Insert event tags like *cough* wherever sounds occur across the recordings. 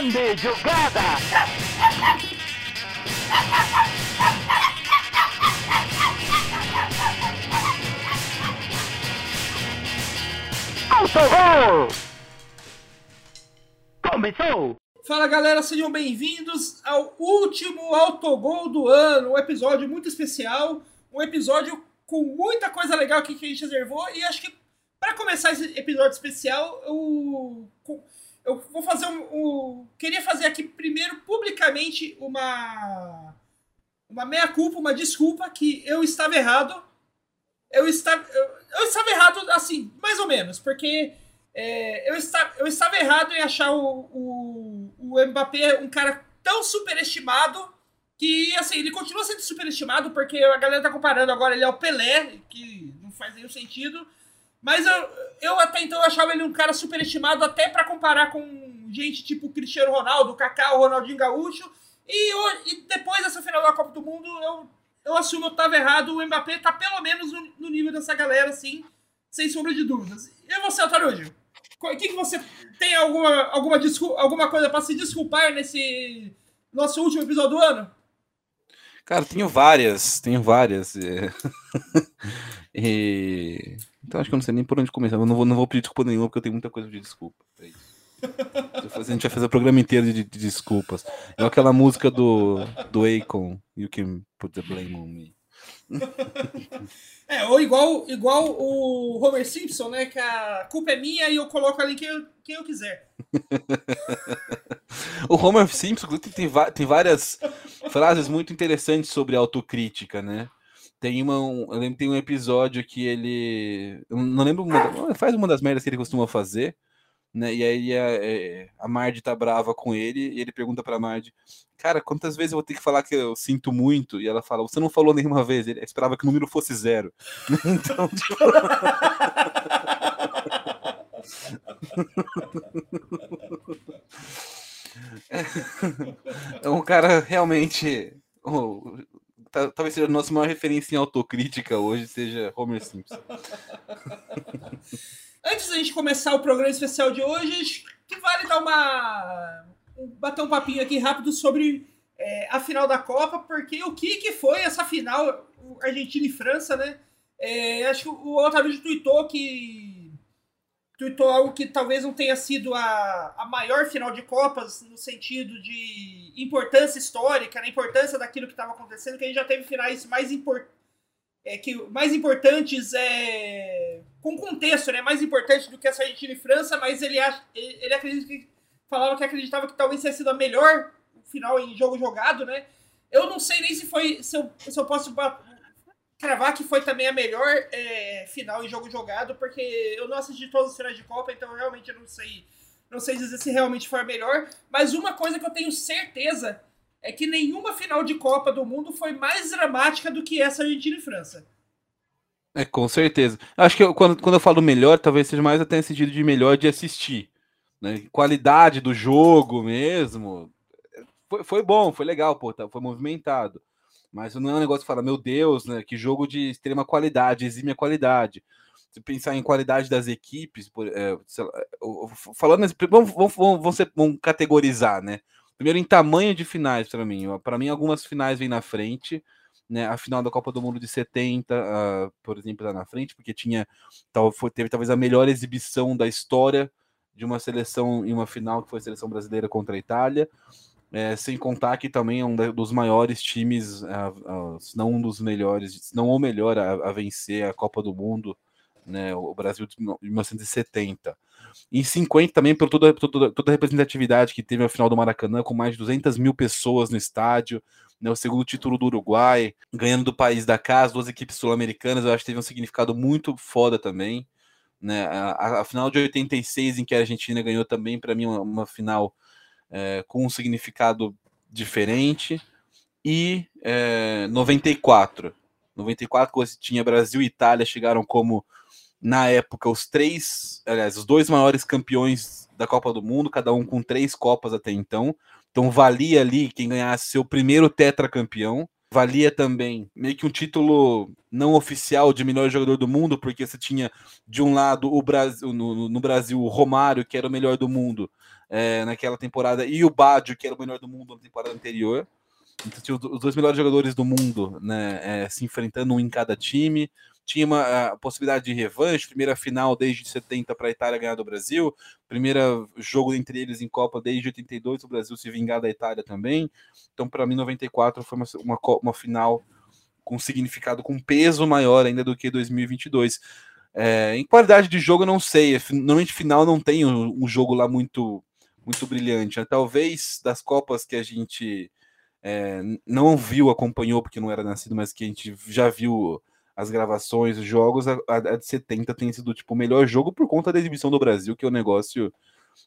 Grande jogada! Autogol! Começou! Fala galera, sejam bem-vindos ao último autogol do ano, um episódio muito especial, um episódio com muita coisa legal aqui que a gente reservou e acho que para começar esse episódio especial eu, eu vou fazer um, um, queria fazer aqui primeiro publicamente uma uma meia culpa, uma desculpa que eu estava errado, eu estava eu, eu estava errado assim mais ou menos porque é, eu, estava, eu estava errado em achar o, o, o Mbappé um cara tão superestimado que, assim, ele continua sendo superestimado porque a galera tá comparando agora ele ao Pelé, que não faz nenhum sentido. Mas eu, eu até então achava ele um cara superestimado até para comparar com gente tipo Cristiano Ronaldo, Kaká, Ronaldinho Gaúcho. E, eu, e depois dessa final da Copa do Mundo, eu, eu assumo que eu tava errado. O Mbappé tá pelo menos no, nível dessa galera, assim, sem sombra de dúvidas. E você, Otarujo? O que, que você tem alguma, alguma, alguma coisa para se desculpar nesse nosso último episódio do ano? Cara, tenho várias, tenho várias. É. *laughs* e... Então acho que eu não sei nem por onde começar. Eu não vou, não vou pedir desculpa nenhuma, porque eu tenho muita coisa de desculpa. É isso. A gente vai fazer o programa inteiro de, de desculpas. É aquela música do, do Akon, You Can Put the Blame on Me. *laughs* É, ou igual, igual o Homer Simpson, né? Que a culpa é minha e eu coloco ali quem eu, quem eu quiser. *laughs* o Homer Simpson tem, tem, tem várias frases muito interessantes sobre autocrítica, né? Tem uma, um, eu lembro tem um episódio que ele. Eu não lembro. Faz uma das merdas que ele costuma fazer né? E aí a, é, a Marge tá brava com ele e ele pergunta pra Marge, cara, quantas vezes eu vou ter que falar que eu sinto muito? E ela fala, você não falou nenhuma vez, ele esperava que o número fosse zero. *laughs* então, tipo... *laughs* é um cara realmente. Talvez seja a nossa maior referência em autocrítica hoje, seja Homer Simpson. *laughs* Antes da gente começar o programa especial de hoje, que vale dar uma. bater um papinho aqui rápido sobre é, a final da Copa, porque o que, que foi essa final Argentina e França, né? É, acho que o Otarujo tweetou que. Tweetou algo que talvez não tenha sido a, a maior final de Copas, no sentido de importância histórica, na importância daquilo que estava acontecendo, que a gente já teve finais mais importantes é, que mais importantes é com contexto, né, mais importante do que essa Argentina e França, mas ele acha, ele, ele acredita que falava que acreditava que talvez tenha sido a melhor final em jogo jogado, né? Eu não sei nem se foi se eu, se eu posso cravar que foi também a melhor é, final em jogo jogado, porque eu não assisti todos os finais de Copa, então realmente eu não sei não sei dizer se realmente foi a melhor, mas uma coisa que eu tenho certeza é que nenhuma final de Copa do Mundo foi mais dramática do que essa Argentina e França. É, com certeza. Acho que eu, quando, quando eu falo melhor, talvez seja mais até no sentido de melhor de assistir. Né? Qualidade do jogo mesmo. Foi, foi bom, foi legal, pô, tá, foi movimentado. Mas não é um negócio que fala, meu Deus, né? Que jogo de extrema qualidade, exime a qualidade. Se pensar em qualidade das equipes, por, é, lá, falando, vamos, vamos, vamos, vamos categorizar, né? Primeiro em tamanho de finais para mim. Para mim, algumas finais vêm na frente. Né, a final da Copa do Mundo de 70, uh, ah, por exemplo, está na frente, porque tinha tal, foi, teve talvez a melhor exibição da história de uma seleção em uma final, que foi a seleção brasileira contra a Itália. É, sem contar que também é um dos maiores times, se não um dos melhores, se não o melhor a, a vencer a Copa do Mundo, né, o Brasil de 1970. Em 50 também, por toda, toda, toda a representatividade que teve a final do Maracanã, com mais de 200 mil pessoas no estádio, né, o segundo título do Uruguai, ganhando do país da casa, duas equipes sul-americanas, eu acho que teve um significado muito foda também. Né, a, a, final de 86, em que a Argentina ganhou também, para mim, uma, uma final é, com um significado diferente. E é, 94. 94, quando tinha Brasil e Itália, chegaram como na época, os três, aliás, os dois maiores campeões da Copa do Mundo, cada um com três Copas até então. Então valia ali quem ganhasse seu primeiro tetracampeão. Valia também meio que um título não oficial de melhor jogador do mundo, porque você tinha de um lado o Brasil, no, no Brasil o Romário, que era o melhor do mundo, é, naquela temporada, e o Badio, que era o melhor do mundo na temporada anterior. Então, tinha os dois melhores jogadores do mundo né, é, se enfrentando um em cada time. Tinha uma a possibilidade de revanche, primeira final desde 70 para a Itália ganhar do Brasil, primeiro jogo entre eles em Copa desde 82, o Brasil se vingar da Itália também. Então, para mim, 94 foi uma, uma, uma final com significado, com peso maior ainda do que 2022. É, em qualidade de jogo, não sei. Normalmente, final não tem um, um jogo lá muito, muito brilhante. Né? Talvez das Copas que a gente é, não viu, acompanhou, porque não era nascido, mas que a gente já viu as gravações, os jogos, a, a, de 70 tem sido tipo o melhor jogo por conta da exibição do Brasil, que é um negócio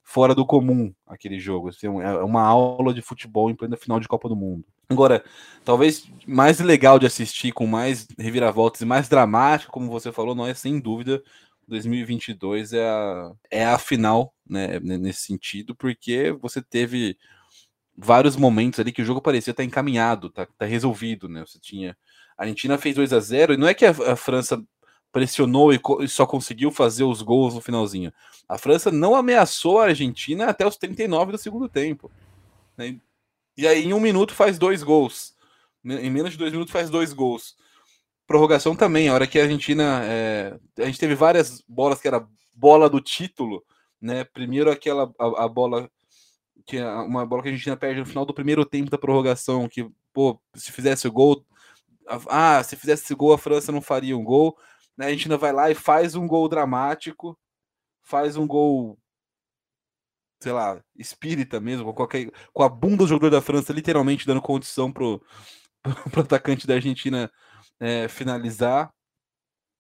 fora do comum aquele jogo. Assim, é uma aula de futebol em plena final de Copa do Mundo. Agora, talvez mais legal de assistir, com mais reviravoltas e mais dramático, como você falou, não é sem dúvida 2022 é a, é a final, né, nesse sentido, porque você teve vários momentos ali que o jogo parecia estar encaminhado, tá, tá resolvido, né? Você tinha a Argentina fez 2 a 0 e não é que a, a França pressionou e, e, só conseguiu fazer os gols no finalzinho. A França não ameaçou a Argentina até os 39 do segundo tempo. Né? E aí, em um minuto, faz dois gols. Em menos de dois minutos, faz dois gols. Prorrogação também, a hora que a Argentina. É... A gente teve várias bolas que era bola do título, né? Primeiro aquela a, a bola que é uma bola que a Argentina perde no final do primeiro tempo da prorrogação, que pô, se fizesse o gol, ah, se fizesse esse gol, a França não faria um gol. Né? A Argentina vai lá e faz um gol dramático, faz um gol, sei lá, espírita mesmo, com, qualquer, com a bunda do jogador da França literalmente dando condição pro, *laughs* pro atacante da Argentina é, finalizar.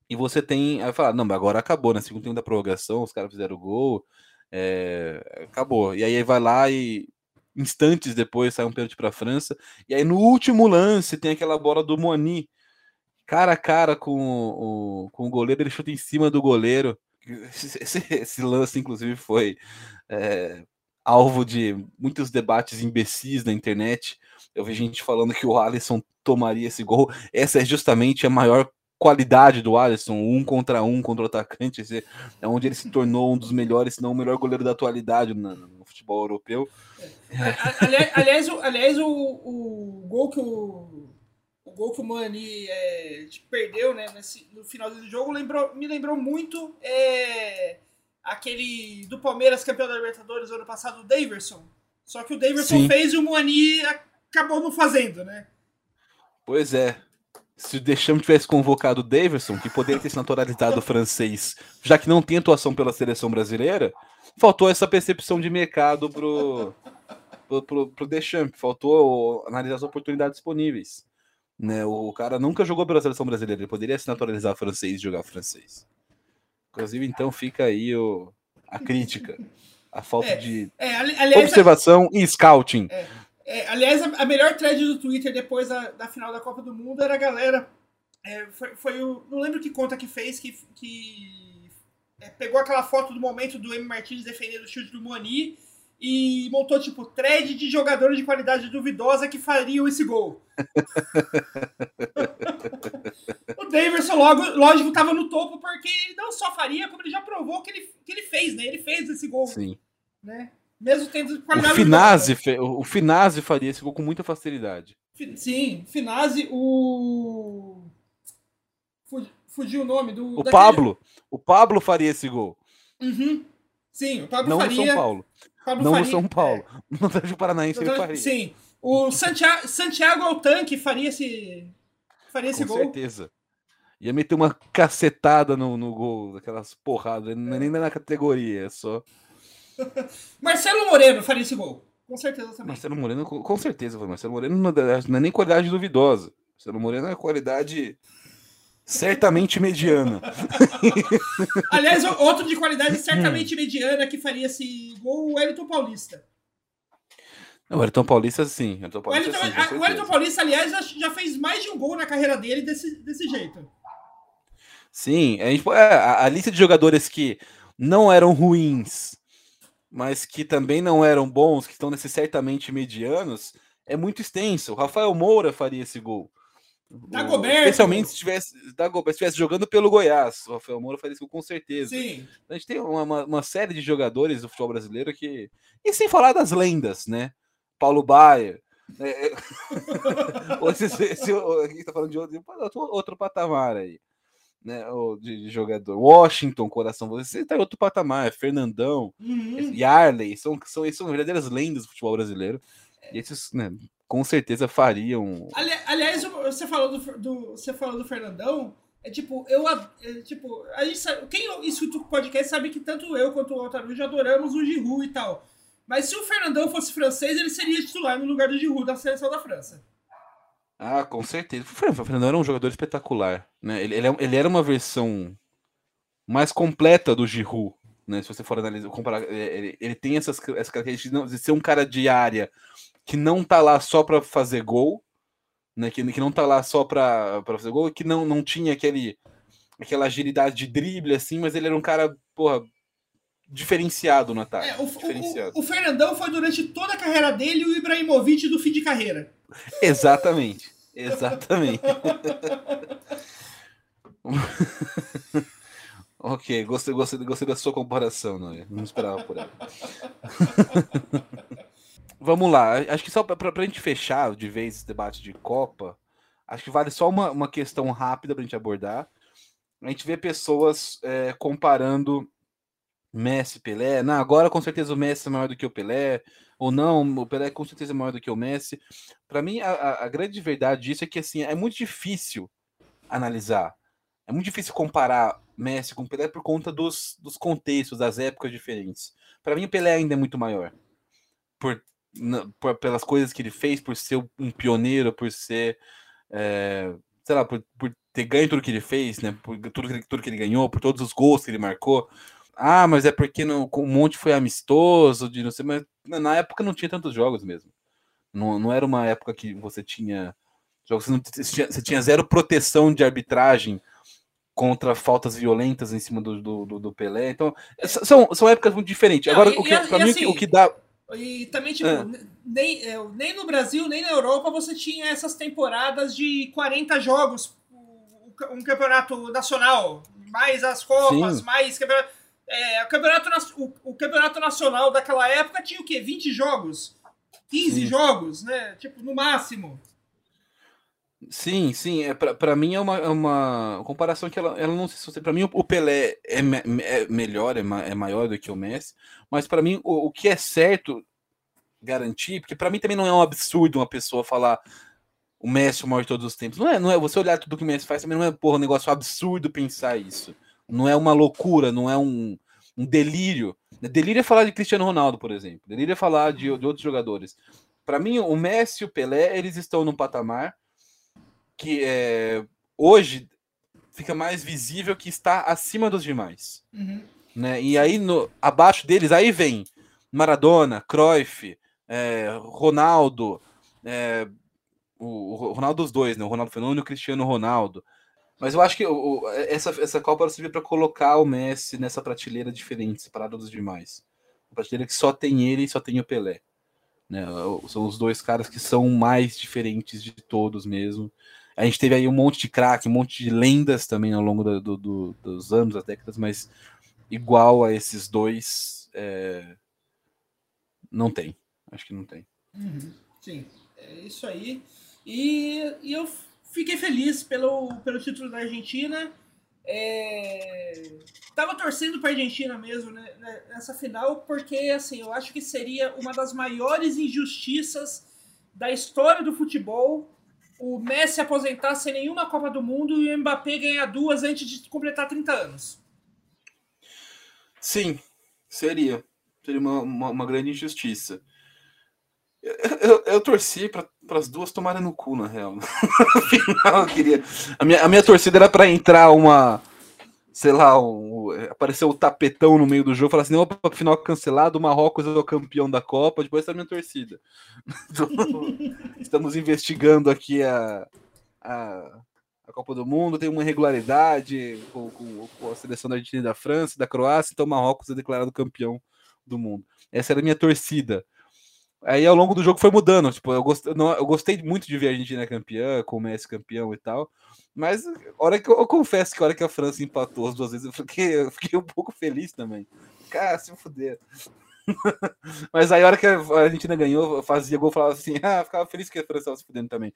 E você tem. Aí falar, não, mas agora acabou, né? Segundo tempo da prorrogação, os caras fizeram o gol. É, acabou. E aí vai lá e instantes depois sai um pênalti para a França. E aí no último lance tem aquela bola do Moni, cara a cara com o, com o goleiro, ele chuta em cima do goleiro. Esse, esse lance, inclusive, foi é, alvo de muitos debates imbecis na internet. Eu vi gente falando que o Alisson tomaria esse gol. Essa é justamente a maior qualidade do Alisson, um contra um contra o atacante, esse é onde ele se tornou um dos melhores, se não o melhor goleiro da atualidade no, no futebol europeu. Aliás, aliás, o, aliás o, o gol que o, o gol que o Mani é, perdeu né, nesse, no final do jogo lembrou, me lembrou muito é, aquele do Palmeiras campeão da Libertadores ano passado, o Daverson. Só que o Daverson Sim. fez e o Mani acabou não fazendo, né? Pois é. Se o Deschamps tivesse convocado o Daverson, que poderia ter se naturalizado francês, já que não tem atuação pela seleção brasileira, faltou essa percepção de mercado pro, pro, pro, pro Deschamps, faltou analisar as oportunidades disponíveis. Né? O cara nunca jogou pela seleção brasileira, ele poderia se naturalizar francês e jogar francês. Inclusive, então fica aí o, a crítica, a falta é, de é, aliás, observação e scouting. É, é, aliás, a, a, melhor thread do Twitter depois da, da, final da Copa do Mundo era a galera. É, foi, foi, o. Não lembro que conta que fez, que, que é, pegou aquela foto do momento do M. Martins defendendo o chute do Moni e montou, tipo, thread de jogadores de qualidade duvidosa que fariam esse gol. *laughs* o Daverson, logo, lógico, estava no topo porque ele não só faria, como ele já provou que ele, que ele fez, né? Ele fez esse gol. Sim. Né? Mesmo tendo qualidade. O Finazzi, o Finazzi faria esse gol com muita facilidade. Sim, Finazzi, o. Fugiu o nome do. O daquele... Pablo. O Pablo faria esse gol. Uhum. Sim, o Pablo não faria. No São Paulo. Pablo não Faria, São Paulo. É. *laughs* No Atlético Paranaense ele faria. Sim. O Santiago, Santiago Altanque faria esse, faria esse Com gol. Com certeza. Ia meter uma cacetada no, no gol, aquelas porradas. Não é nem na categoria, é só. *laughs* Marcelo Moreno faria esse gol. Com certeza também. Marcelo Moreno, com certeza. Marcelo Moreno não é nem qualidade duvidosa. Marcelo Moreno é qualidade certamente mediana. *laughs* Aliás, outro de qualidade certamente mediana que faria esse gol, o Wellington Paulista. o Wellington Paulista, sim. O Wellington Paulista, o Wellington, sim, o Wellington Paulista aliás, já, já, fez mais de um gol na carreira dele desse, desse jeito. Sim, a, gente, é, a, a lista de jogadores que não eram ruins, mas que também não eram bons, que estão nesses certamente medianos, é muito extenso. O Rafael Moura faria esse gol. Dagoberto. Especialmente se estivesse, Dagoberto, se estivesse jogando pelo Goiás. O Rafael Moura faria isso com certeza. Sim. A gente tem uma, uma, série de jogadores do futebol brasileiro que. E sem falar das lendas, né? Paulo Baier. *laughs* É, esse, esse, aqui tá falando de outro, outro patamar aí. Né, de, de jogador. Washington, coração, você tá em outro patamar. Fernandão, Uhum. Yarley, são, são, são verdadeiras lendas do futebol brasileiro. E esses, né, com certeza fariam. Ali- aliás, você falou do, do- você falou do Fernandão. É tipo, eu. é, tipo, a gente sabe, quem escuta o podcast sabe que tanto eu quanto o Altarujo adoramos o Giroud e tal. Mas se o Fernandão fosse francês, ele seria titular no lugar do Giroud da seleção da França. Ah, com certeza. O Fer- o Fernandão era um jogador espetacular. Né? Ele, ele, é- ele era uma versão mais completa do Giroud. Né? Se você for analisar, comparar, é, ele, ele tem essas, essas características de ser um cara de área que não tá lá só para fazer gol, né? que, que não tá lá só para fazer gol, que não, não tinha aquele, aquela agilidade de drible, assim, mas ele era um cara, porra, diferenciado no ataque. É, o, diferenciado. o- o Fernandão foi durante toda a carreira dele o Ibrahimovic do fim de carreira. Exatamente. Exatamente. *laughs* ok, gostei, gostei, gostei da sua comparação, Noia. Não esperava por ela. *laughs* Vamos lá. Acho que só para a gente fechar de vez esse debate de Copa, acho que vale só uma, uma questão rápida para a gente abordar. A gente vê pessoas é, comparando Messi Pelé. Não, agora com certeza o Messi é maior do que o Pelé. Ou não, o Pelé com certeza é maior do que o Messi. Para mim, a, a- grande verdade disso é que assim, é muito difícil analisar. É muito difícil comparar Messi com Pelé por conta dos, dos contextos, das épocas diferentes. Para mim, o Pelé ainda é muito maior. Por, por- pelas coisas que ele fez, por ser um pioneiro, por ser. é, sei lá, por, por ter ganho tudo que ele fez, né? Por tudo que, tudo que ele ganhou, por todos os gols que ele marcou. Ah, mas é porque no, um monte foi amistoso, de não sei, mas na época não tinha tantos jogos mesmo. Não, não era uma época que você tinha jogos, você, não, você tinha, zero proteção de arbitragem contra faltas violentas em cima do, do, do- Pelé. Então, s- são, são épocas muito diferentes. Agora, e- o que, pra e mim, o assim, que- o que dá. E também, tipo, Ah. ne- nem, é, nem no Brasil, nem na Europa você tinha essas temporadas de 40 jogos, o- o- um campeonato nacional, mais as Copas, Sim. mais campeonato. É, o, campeonato, o, o campeonato nacional daquela época tinha o quê? 20 jogos? 15 Sim. jogos, né? Tipo, no máximo. Sim, sim. É, pra, pra mim é uma, é uma comparação que ela, ela não se sustenta. Pra mim, o- Pelé é, me- é melhor, é, ma- é maior do que o Messi, mas pra mim, o, o que é certo garantir, porque pra mim também não é um absurdo uma pessoa falar o Messi é o maior de todos os tempos. Não é, não é. Você olhar tudo que o Messi faz também não é porra, um negócio absurdo pensar isso. Não é uma loucura, não é um, um delírio. Delírio é falar de Cristiano Ronaldo, por exemplo. Delírio é falar de, de outros jogadores. Pra mim, o Messi e o Pelé, eles estão num patamar que é, hoje fica mais visível que está acima dos demais. Né? E aí, no, abaixo deles, aí vem Maradona, Cruyff, é, Ronaldo, é, o, o Ronaldo dos dois, né? o Ronaldo Fenômeno e o Cristiano Ronaldo. Mas eu acho que o- essa, essa Copa serviu para colocar o Messi nessa prateleira diferente, separada dos demais. Uma prateleira que só tem ele e só tem o Pelé. Né? São os dois caras que são mais diferentes de todos mesmo. A gente teve aí um monte de craque, um monte de lendas também ao longo da- do- do- dos anos, das décadas, mas igual a esses dois, é, não tem. Acho que não tem. Uhum, Sim, é isso aí. E, e eu fiquei feliz pelo, pelo título da Argentina. É, tava torcendo para a Argentina mesmo né, né, nessa final, porque assim, eu acho que seria uma das maiores injustiças da história do futebol o Messi aposentar sem nenhuma Copa do Mundo e o Mbappé ganhar duas antes de completar 30 anos. Sim, seria. Seria uma, uma, uma grande injustiça. Eu, eu, eu torci para as duas tomarem no cu, na real. *laughs* Afinal, queria. A minha, a minha torcida era para entrar uma. Sei lá, um, apareceu o tapetão no meio do jogo, falar assim: opa, final cancelado, o Marrocos é o campeão da Copa, depois tá minha torcida. *laughs* Então, estamos investigando aqui a, a, a Copa do Mundo, tem uma irregularidade com, com, com a seleção da Argentina e da França, da Croácia, então o Marrocos é declarado campeão do mundo. Essa era a minha torcida. Aí ao longo do jogo foi mudando. Tipo, eu gostei, não, eu gostei muito de ver a Argentina campeã, com o Messi campeão e tal. Mas hora que eu, eu, confesso que a hora que a França empatou as duas vezes, eu fiquei, eu fiquei um pouco feliz também. Cara, se fuder. *laughs* Mas aí a hora que a Argentina ganhou, fazia gol, falava assim, *laughs* ah, ficava feliz que a França estava se fudendo também.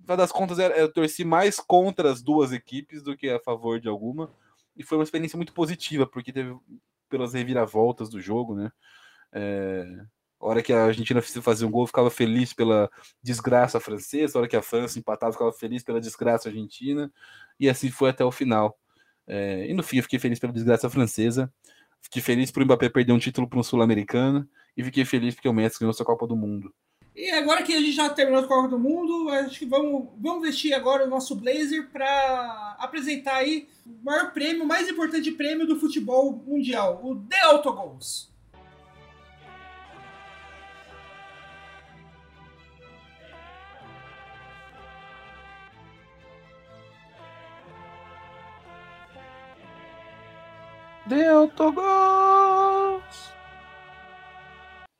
Final das contas, eu torci mais contra as duas equipes do que a favor de alguma. E foi uma experiência muito positiva, porque teve pelas reviravoltas do jogo, né? É, a hora que a Argentina fazia um gol, ficava feliz pela desgraça francesa. A hora que a França empatava, ficava feliz pela desgraça argentina. E assim foi até o final. É, e no fim, eu fiquei feliz pela desgraça francesa. Fiquei feliz por o Mbappé perder um título para um sul-americano. E fiquei feliz porque o Messi ganhou sua Copa do Mundo. E agora que a gente já terminou a Copa do Mundo, acho que vamos, vamos vestir agora o nosso blazer para apresentar aí o maior prêmio, o mais importante prêmio do futebol mundial, o The Autogols. The Autogols.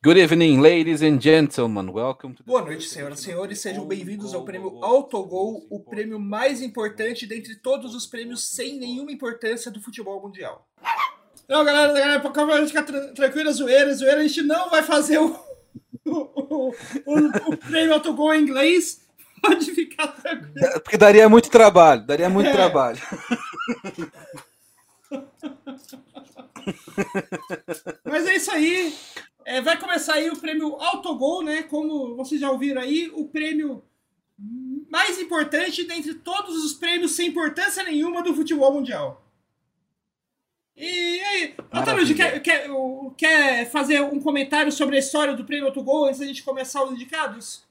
Good evening, ladies and gentlemen. Welcome to Boa noite, senhoras e senhores. Sejam bem-vindos ao prêmio Autogol, o prêmio mais importante dentre todos os prêmios sem nenhuma importância do futebol mundial. Não, galera, galera pra ficar tranquila, zoeira, zoeira, a gente não vai fazer o, o, o, o prêmio Autogol em inglês. Pode ficar tranquilo. Porque daria muito trabalho, daria muito é. trabalho. *laughs* *laughs* Mas é isso aí. É, vai começar aí o prêmio Autogol, né? Como vocês já ouviram aí, o prêmio mais importante dentre todos os prêmios sem importância nenhuma do futebol mundial. E aí, Antônio, quer, quer, quer fazer um comentário sobre a história do prêmio Autogol antes da gente começar os indicados?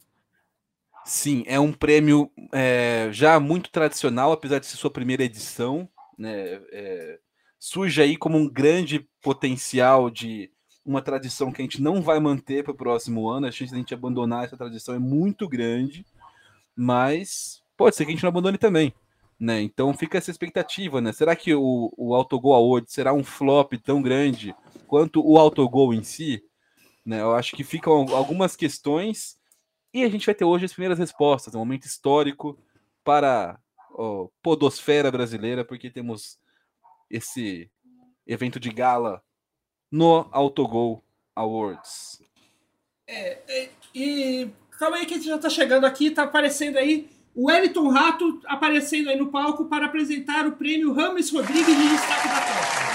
Sim, é um prêmio é, já muito tradicional, apesar de ser sua primeira edição. Né, é, surge aí como um grande potencial de uma tradição que a gente não vai manter para o próximo ano. A chance de a gente abandonar essa tradição é muito grande, mas pode ser que a gente não abandone também. Né? Então fica essa expectativa, né? Será que o, o Autogol Award será um flop tão grande quanto o Autogol em si? Né? Eu acho que ficam algumas questões e a gente vai ter hoje as primeiras respostas, um momento histórico para a podosfera brasileira, porque temos esse evento de gala no Autogol Awards. É, é, e calma aí que a gente já tá chegando aqui, tá aparecendo aí o Wellington Rato aparecendo aí no palco para apresentar o prêmio Rames Rodrigues de destaque da Copa.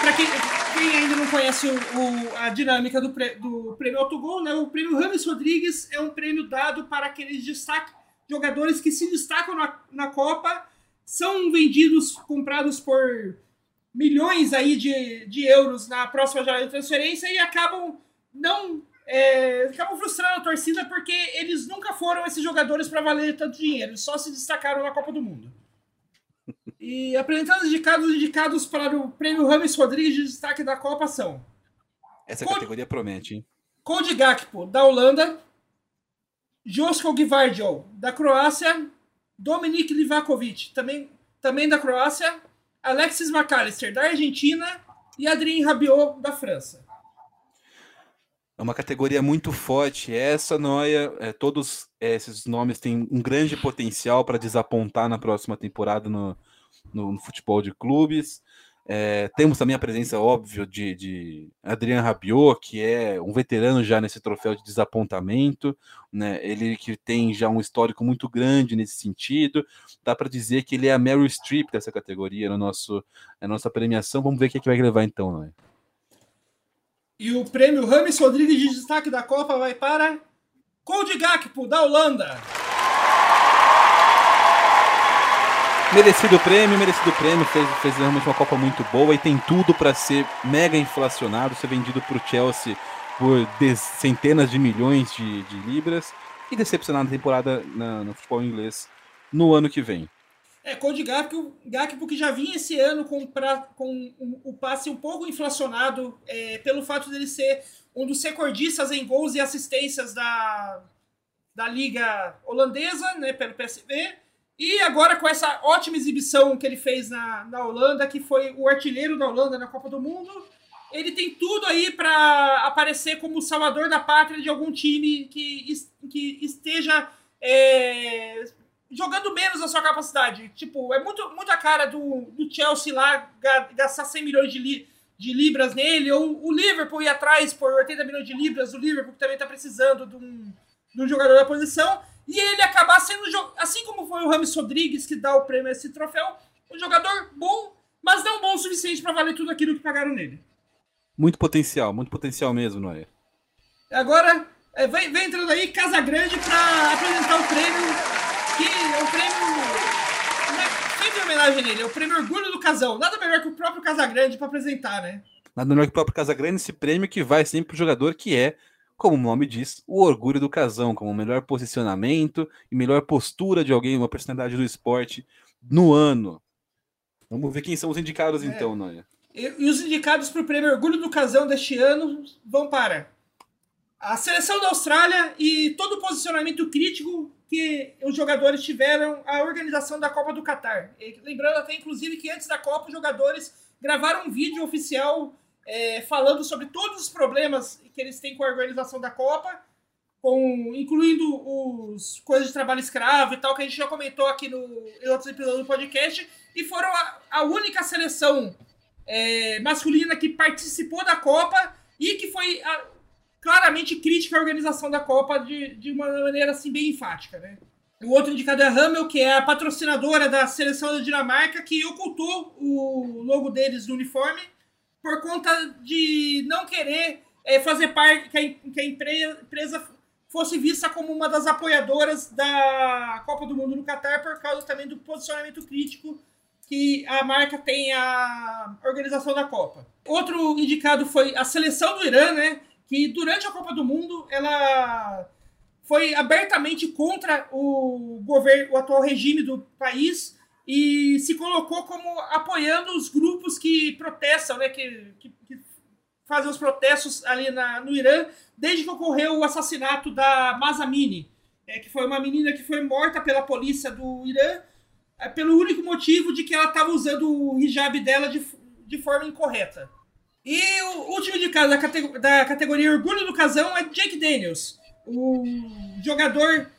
Para quem, quem, ainda não conhece o, o, a dinâmica do, do prêmio Autogol, né, o prêmio Rames Rodrigues é um prêmio dado para aqueles destaque, jogadores que se destacam na, na Copa, são vendidos, comprados por milhões aí de, de euros na próxima janela de transferência e acabam não é, acabam frustrando a torcida porque eles nunca foram esses jogadores para valer tanto dinheiro, eles só se destacaram na Copa do Mundo. E apresentando os indicados, indicados para o prêmio Rames Rodrigues de destaque da Copa são. Essa Cod... categoria promete, hein? Cody Gakpo, da Holanda. Josko Gvardiol, da Croácia. Dominik Livakovic, também, também da Croácia. Alexis McAllister, da Argentina, e Adrien Rabiot, da França. É uma categoria muito forte. Essa noia, é, todos esses nomes têm um grande potencial para desapontar na próxima temporada no, no, no futebol de clubes. É, temos também a presença, óbvio, de, de Adriano Rabiot, que é um veterano já nesse troféu de desapontamento, né? Ele que tem já um histórico muito grande nesse sentido. Dá para dizer que ele é a Meryl Streep dessa categoria no nosso, na nossa premiação. Vamos ver o que, é que vai levar então, não é? E o prêmio Rames Rodrigues de destaque da Copa vai para Cody Gakpo, da Holanda. Merecido prêmio, merecido prêmio, fez, fez realmente uma Copa muito boa e tem tudo para ser mega inflacionado, ser vendido para o Chelsea por centenas de milhões de, de libras e decepcionar na temporada na, no futebol inglês no ano que vem. É, Cody Gakpo, que já vinha esse ano com, pra, com o passe um pouco inflacionado é, pelo fato dele ser um dos recordistas em gols e assistências da, da liga holandesa, né, pelo PSV, e agora com essa ótima exibição que ele fez na, na Holanda, que foi o artilheiro da Holanda na Copa do Mundo, ele tem tudo aí para aparecer como salvador da pátria de algum time que, que esteja é, jogando menos a sua capacidade. Tipo, é muito, muito a cara do, do Chelsea lá gastar 100 milhões de, li, de libras nele, ou o Liverpool ir atrás por 80 milhões de libras, o Liverpool também está precisando de um, de um jogador da posição, e ele acabar sendo, assim como foi o Rames Rodrigues que dá o prêmio a esse troféu, um jogador bom, mas não bom o suficiente para valer tudo aquilo que pagaram nele. Muito potencial, muito potencial mesmo, Noé. Agora, é, vem, vem entrando aí Casa Grande para apresentar o prêmio, que é o prêmio. É, sempre homenagem nele, é o prêmio Orgulho do Casão. Nada melhor que o próprio Casa Grande para apresentar, né? Nada melhor que o próprio Casa Grande, esse prêmio que vai sempre pro jogador que é, como o nome diz, o orgulho do casão, como o melhor posicionamento e melhor postura de alguém, uma personalidade do esporte no ano. Vamos ver quem são os indicados, é. então, Noia. E, os indicados para o prêmio Orgulho do Casão deste ano vão para a seleção da Austrália e todo o posicionamento crítico que os jogadores tiveram a organização da Copa do Catar. Lembrando até, inclusive, que antes da Copa, os jogadores gravaram um vídeo oficial é, falando sobre todos os problemas que eles têm com a organização da Copa, com, incluindo os coisas de trabalho escravo e tal, que a gente já comentou aqui no, em outros episódios do podcast, e foram a, a única seleção é, masculina que participou da Copa e que foi a, claramente crítica à organização da Copa de, de uma maneira assim bem enfática, né? O outro indicado é a Hamel, que é a patrocinadora da seleção da Dinamarca, que ocultou o logo deles no uniforme por conta de não querer é, fazer parte, que a, que a empresa fosse vista como uma das apoiadoras da Copa do Mundo no Catar, por causa também do posicionamento crítico que a marca tem a organização da Copa. Outro indicado foi a seleção do Irã, né? Que durante a Copa do Mundo ela foi abertamente contra o governo, o atual regime do país e se colocou como apoiando os grupos que protestam, né? Que, que, que fazem os protestos ali na, no Irã, desde que ocorreu o assassinato da Mazamini, é, que foi uma menina que foi morta pela polícia do Irã é pelo único motivo de que ela estava usando o hijab dela de, de forma incorreta. E o último indicado categ da categoria Orgulho do Casão é Jake Daniels, o jogador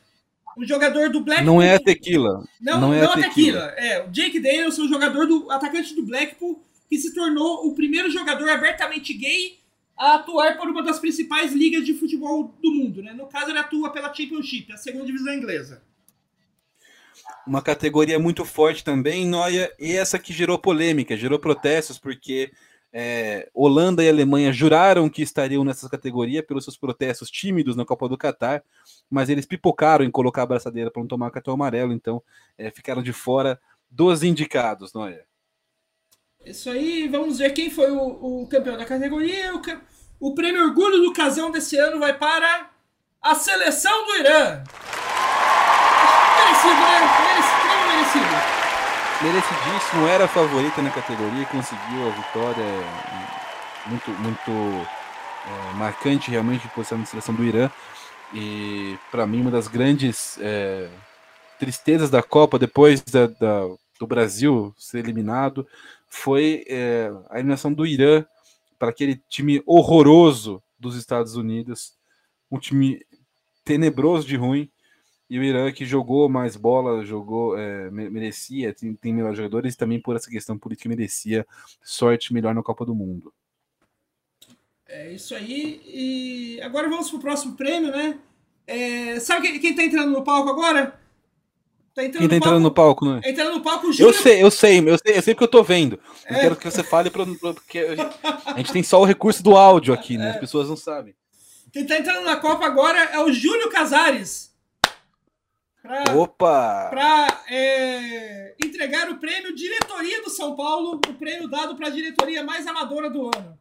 o jogador do Blackpool. Não é a tequila. Não, não é não a tequila. tequila. É, o Jake Daniels é o jogador do atacante do Blackpool que se tornou o primeiro jogador abertamente gay a atuar por uma das principais ligas de futebol do mundo, né? No caso, ele atua pela Championship, a segunda divisão inglesa uma categoria muito forte também, Noia, e essa que gerou polêmica, gerou protestos, porque é, Holanda e Alemanha juraram que estariam nessa categoria pelos seus protestos tímidos na Copa do Catar, mas eles pipocaram em colocar a braçadeira para não tomar cartão amarelo, então é, ficaram de fora dos indicados, Noia. Isso aí, vamos ver quem foi o, o campeão da categoria. O, o prêmio Orgulho do Casão desse ano vai para a seleção do Irã merecido, né? Extremo merecido. Merecidíssimo, era a favorita na categoria, conseguiu a vitória é, muito, muito é, marcante realmente posição de seleção do Irã. E para mim, uma das grandes é, tristezas da Copa, depois da, da, do Brasil ser eliminado, foi é, a eliminação do Irã para aquele time horroroso dos Estados Unidos, um time tenebroso de ruim, e o Irã que jogou mais bola, jogou, é, merecia, tem, tem melhores jogadores e também por essa questão política merecia sorte melhor na Copa do Mundo. É isso aí. E agora vamos pro próximo prêmio, né? É, sabe quem, quem tá entrando no palco agora? Tá entrando quem tá entrando no palco, não é? Entrando no palco, Júlio... Eu sei, eu sei, eu sei, eu sei que eu tô vendo. Eu é. quero que você fale, pra, porque a gente, a gente, tem só o recurso do áudio aqui, né? As é. pessoas não sabem. Quem tá entrando na Copa agora é o Júlio Casares. Pra, Opa! Para é, entregar o prêmio Diretoria do São Paulo, o prêmio dado para a diretoria mais amadora do ano.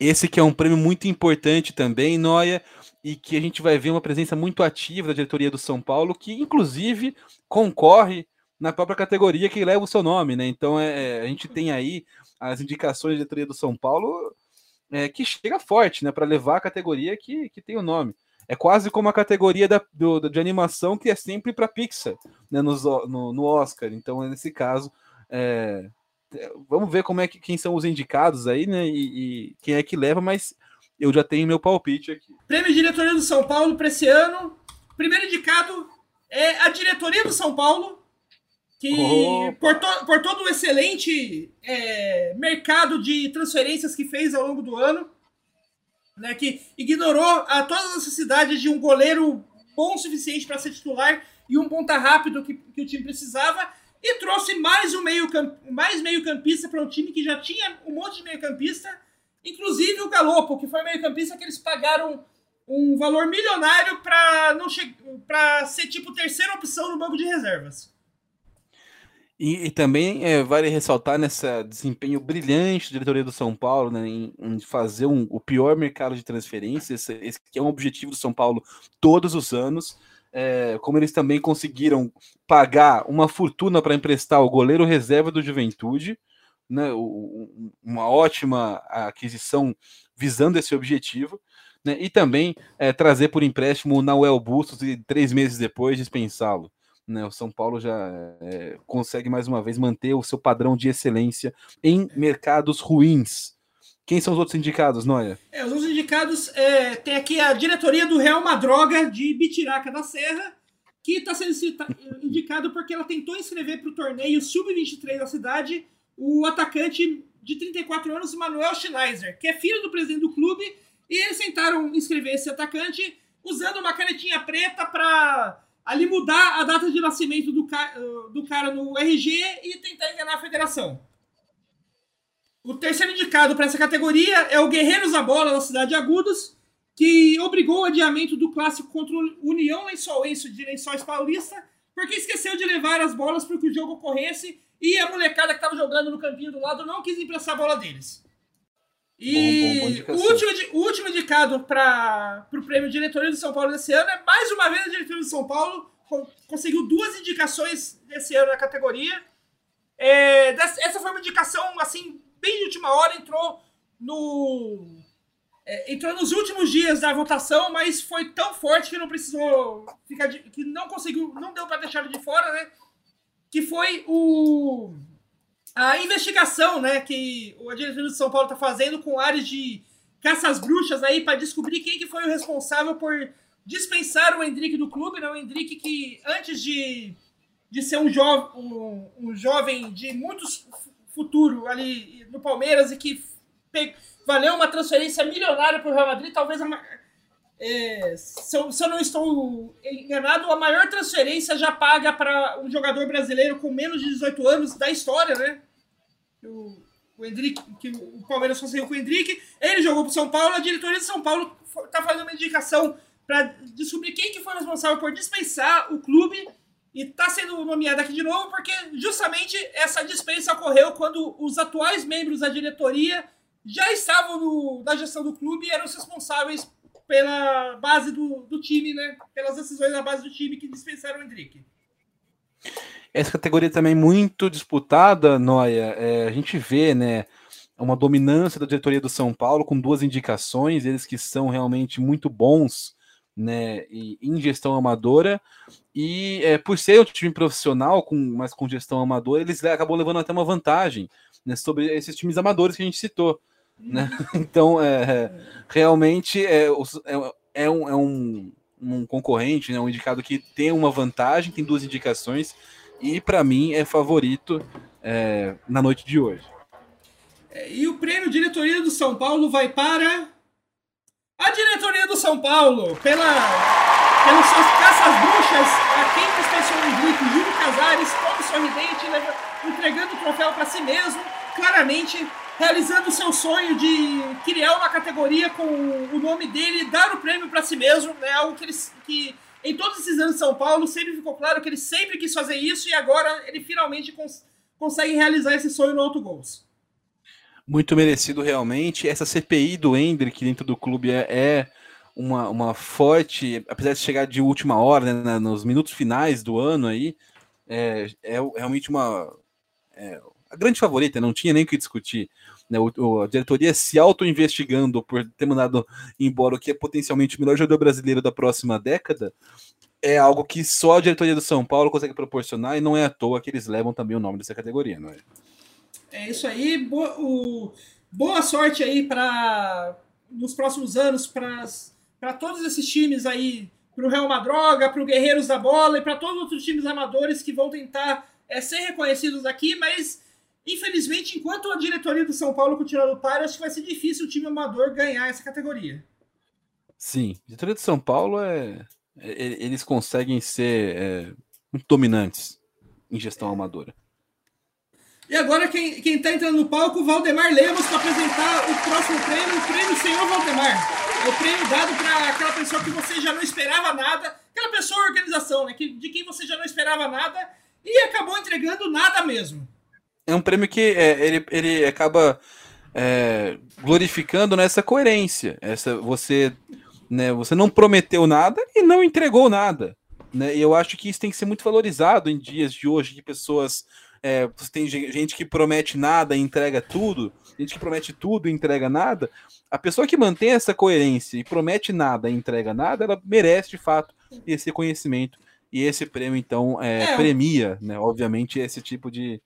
Esse que é um prêmio muito importante também, Noia, e que a gente vai ver uma presença muito ativa da diretoria do São Paulo, que inclusive concorre na própria categoria que leva o seu nome, né? Então é, a gente tem aí as indicações da diretoria do São Paulo é, que chega forte, né? Para levar a categoria que, que tem o nome. É quase como a categoria da, do, de animação que é sempre para Pixar, né, no, no, no, Oscar. Então, nesse caso, é, vamos ver como é que quem são os indicados aí, né? E, e quem é que leva, mas eu já tenho meu palpite aqui. Prêmio Diretoria do São Paulo para esse ano. Primeiro indicado é a diretoria do São Paulo, que por, to, por, todo o excelente é, mercado de transferências que fez ao longo do ano, né, que ignorou a todas as necessidades de um goleiro bom o suficiente para ser titular e um ponta rápido que, que o time precisava, e trouxe mais um meio mais meio campista para um time que já tinha um monte de meio campista, inclusive o Galopo, que foi meio campista que eles pagaram um valor milionário para não para ser tipo terceira opção no banco de reservas. E, e também é, vale ressaltar nesse desempenho brilhante da diretoria do São Paulo, né, em, em fazer um, o pior mercado de transferências, esse, esse que é um objetivo do São Paulo todos os anos. É, como eles também conseguiram pagar uma fortuna para emprestar o goleiro reserva do Juventude, né, uma ótima aquisição visando esse objetivo né? E também é, trazer por empréstimo o Nauel Bustos e três meses depois dispensá-lo. Né? O São Paulo já é, consegue mais uma vez manter o seu padrão de excelência em mercados ruins. Quem são os outros indicados, Noia? É, os outros indicados é, tem aqui a diretoria do Real Madroga de Bitiraca da Serra, que está sendo indicado porque ela tentou inscrever para o torneio Sub-23 da cidade o atacante de 34 anos, Manuel Schneiser, que é filho do presidente do clube e eles tentaram inscrever esse atacante usando uma canetinha preta para ali mudar a data de nascimento do, ca do cara no RG e tentar enganar a federação. O terceiro indicado para essa categoria é o Guerreiros da Bola da cidade de Agudos, que obrigou o adiamento do clássico contra o União Lençoense de Lençóis Paulista, porque esqueceu de levar as bolas para que o jogo ocorresse e a molecada que estava jogando no campinho do lado não quis emprestar a bola deles. E bom, bom, o, último, o último indicado para o prêmio Diretoria do São Paulo desse ano é mais uma vez a Diretoria do São Paulo. Conseguiu duas indicações desse ano na categoria. É, essa foi uma indicação, assim, bem de última hora, entrou no. É, entrou nos últimos dias da votação, mas foi tão forte que não precisou ficar de, que não conseguiu, não deu para deixar de fora, né? Que foi o a investigação né, que o diretoria de São Paulo está fazendo com áreas de caças bruxas aí para descobrir quem que foi o responsável por dispensar o Hendrick do clube, né? O Hendrick que antes de, de ser um, jo um, um jovem de muito futuro ali no Palmeiras e que valeu uma transferência milionária para o Real Madrid, talvez a, é, se, eu, se, eu, não estou enganado, a maior transferência já paga para um jogador brasileiro com menos de 18 anos da história, né? O, o Hendrick, que o Palmeiras conseguiu com o Hendrick, ele jogou para São Paulo, a diretoria de São Paulo está fazendo uma indicação para descobrir quem que foi responsável por dispensar o clube e está sendo nomeado aqui de novo porque justamente essa dispensa ocorreu quando os atuais membros da diretoria já estavam no, na gestão do clube e eram os responsáveis pela base do, do time, né? Pelas decisões da base do time que dispensaram o Hendrick. Essa categoria também muito disputada, Noia. É, a gente vê, né? Uma dominância da diretoria do São Paulo com duas indicações, eles que são realmente muito bons né, em gestão amadora, e é, por ser um time profissional, com, mas com gestão amadora, eles acabam levando até uma vantagem né, sobre esses times amadores que a gente citou. Né? *laughs* Então, é, realmente é, é, é, um, é um, um concorrente, né, um indicado que tem uma vantagem, tem duas indicações, e para mim é favorito é, na noite de hoje. É, e o prêmio Diretoria do São Paulo vai para a Diretoria do São Paulo, pela, pelas suas caças bruxas, a quem dispensou o Henrique, Júlio Casares, todo sorridente, entregando o troféu para si mesmo, claramente realizando o seu sonho de criar uma categoria com o nome dele, dar o prêmio para si mesmo, né? Algo que ele que em todos esses anos de São Paulo sempre ficou claro que ele sempre quis fazer isso e agora ele finalmente cons consegue realizar esse sonho no Auto Gols. Muito merecido realmente. Essa CPI do Hendrick dentro do clube é, é uma, uma forte, apesar de chegar de última hora, né, nos minutos finais do ano aí, é, é realmente uma é, a grande favorita, não tinha nem o que discutir. Né? O, a diretoria se auto-investigando por ter mandado embora o que é potencialmente o melhor jogador brasileiro da próxima década, é algo que só a diretoria do São Paulo consegue proporcionar e não é à toa que eles levam também o nome dessa categoria, não é? É isso aí. Boa, o, boa sorte aí para nos próximos anos para todos esses times aí, para o Real Madroga, para o Guerreiros da Bola e para todos os outros times amadores que vão tentar é, ser reconhecidos aqui, mas infelizmente, enquanto a diretoria do São Paulo continuar no par, acho que vai ser difícil o time amador ganhar essa categoria. Sim, a diretoria do São Paulo é. é eles conseguem ser é, muito dominantes em gestão amadora. E agora quem, quem tá entrando no palco, o Valdemar Lemos, para apresentar o próximo prêmio, o prêmio Senhor Valdemar. É o prêmio dado para aquela pessoa que você já não esperava nada, aquela pessoa organização, né? Que, de quem você já não esperava nada e acabou entregando nada mesmo. É um prêmio que é, ele, ele acaba é, glorificando nessa coerência. Essa, você, né, você não prometeu nada e não entregou nada. Né? E eu acho que isso tem que ser muito valorizado em dias de hoje, que pessoas é, tem gente que promete nada e entrega tudo, gente que promete tudo e entrega nada. A pessoa que mantém essa coerência e promete nada e entrega nada, ela merece de fato esse reconhecimento. E esse prêmio, então, é, é, premia, né, obviamente, esse tipo de,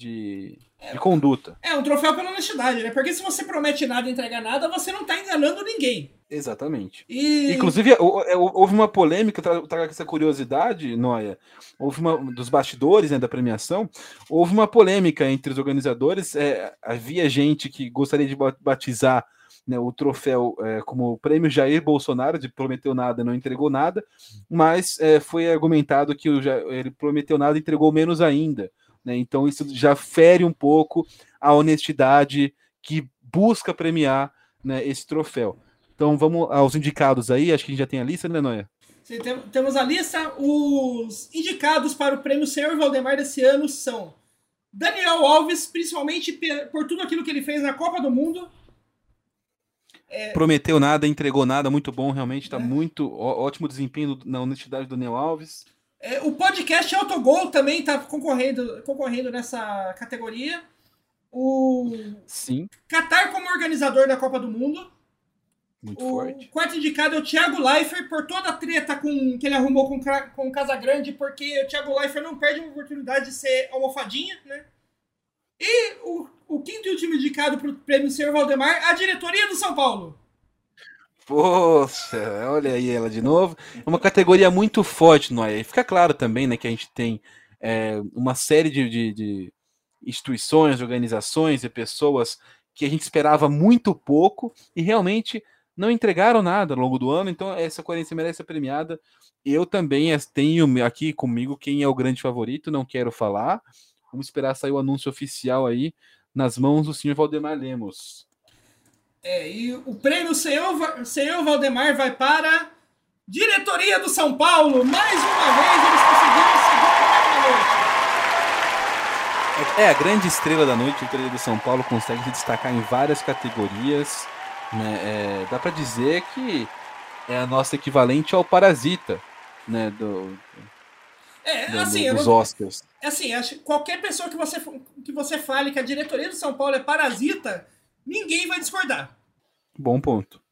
de, de, conduta. É um troféu pela honestidade, né? Porque se você promete nada e entrega nada, você não está enganando ninguém. Exatamente. E... Inclusive, é, houve uma polêmica, traga essa curiosidade, Noia. Houve uma dos bastidores né, da premiação, houve uma polêmica entre os organizadores. É, havia gente que gostaria de batizar né, o troféu é, como o prêmio Jair Bolsonaro, de prometeu nada, não entregou nada, mas é, foi argumentado que o, ele prometeu nada e entregou menos ainda. Né, então, isso já fere um pouco a honestidade que busca premiar né, esse troféu. Então vamos aos indicados aí, acho que a gente já tem a lista, né, Noia? Sim, temos a lista. Os indicados para o prêmio Senhor Valdemar desse ano são Daniel Alves, principalmente por tudo aquilo que ele fez na Copa do Mundo. É... Prometeu nada, entregou nada, muito bom, realmente está é. muito ótimo desempenho na honestidade do Daniel Alves. É, o podcast Autogol também está concorrendo, concorrendo nessa categoria. O Sim. Qatar como organizador da Copa do Mundo. Muito o forte. quarto indicado é o Thiago Leifert, por toda a treta com, que ele arrumou com, com o Casagrande, porque o Thiago Leifert não perde uma oportunidade de ser almofadinha, né? E o, o quinto e último indicado para o prêmio Senhor Valdemar, a diretoria do São Paulo. Poxa, olha aí ela de novo. Uma categoria muito forte, é? E fica claro também né, que a gente tem é, uma série de, de, de instituições, organizações e pessoas que a gente esperava muito pouco e realmente não entregaram nada ao longo do ano, então essa coerência merece ser premiada. Eu também tenho aqui comigo quem é o grande favorito, não quero falar. Vamos esperar sair o anúncio oficial aí nas mãos do senhor Valdemar Lemos. É, e o prêmio senhor, senhor Valdemar vai para diretoria do São Paulo. Mais uma vez eles conseguiram o segundo da noite. É, é a grande estrela da noite, a diretoria do São Paulo consegue se destacar em várias categorias. Né? É, dá para dizer que é a nossa equivalente ao Parasita, né? Do, é, do, assim, dos não, Oscars. É assim, acho, qualquer pessoa que você, que você fale que a diretoria do São Paulo é Parasita, ninguém vai discordar. Bom ponto.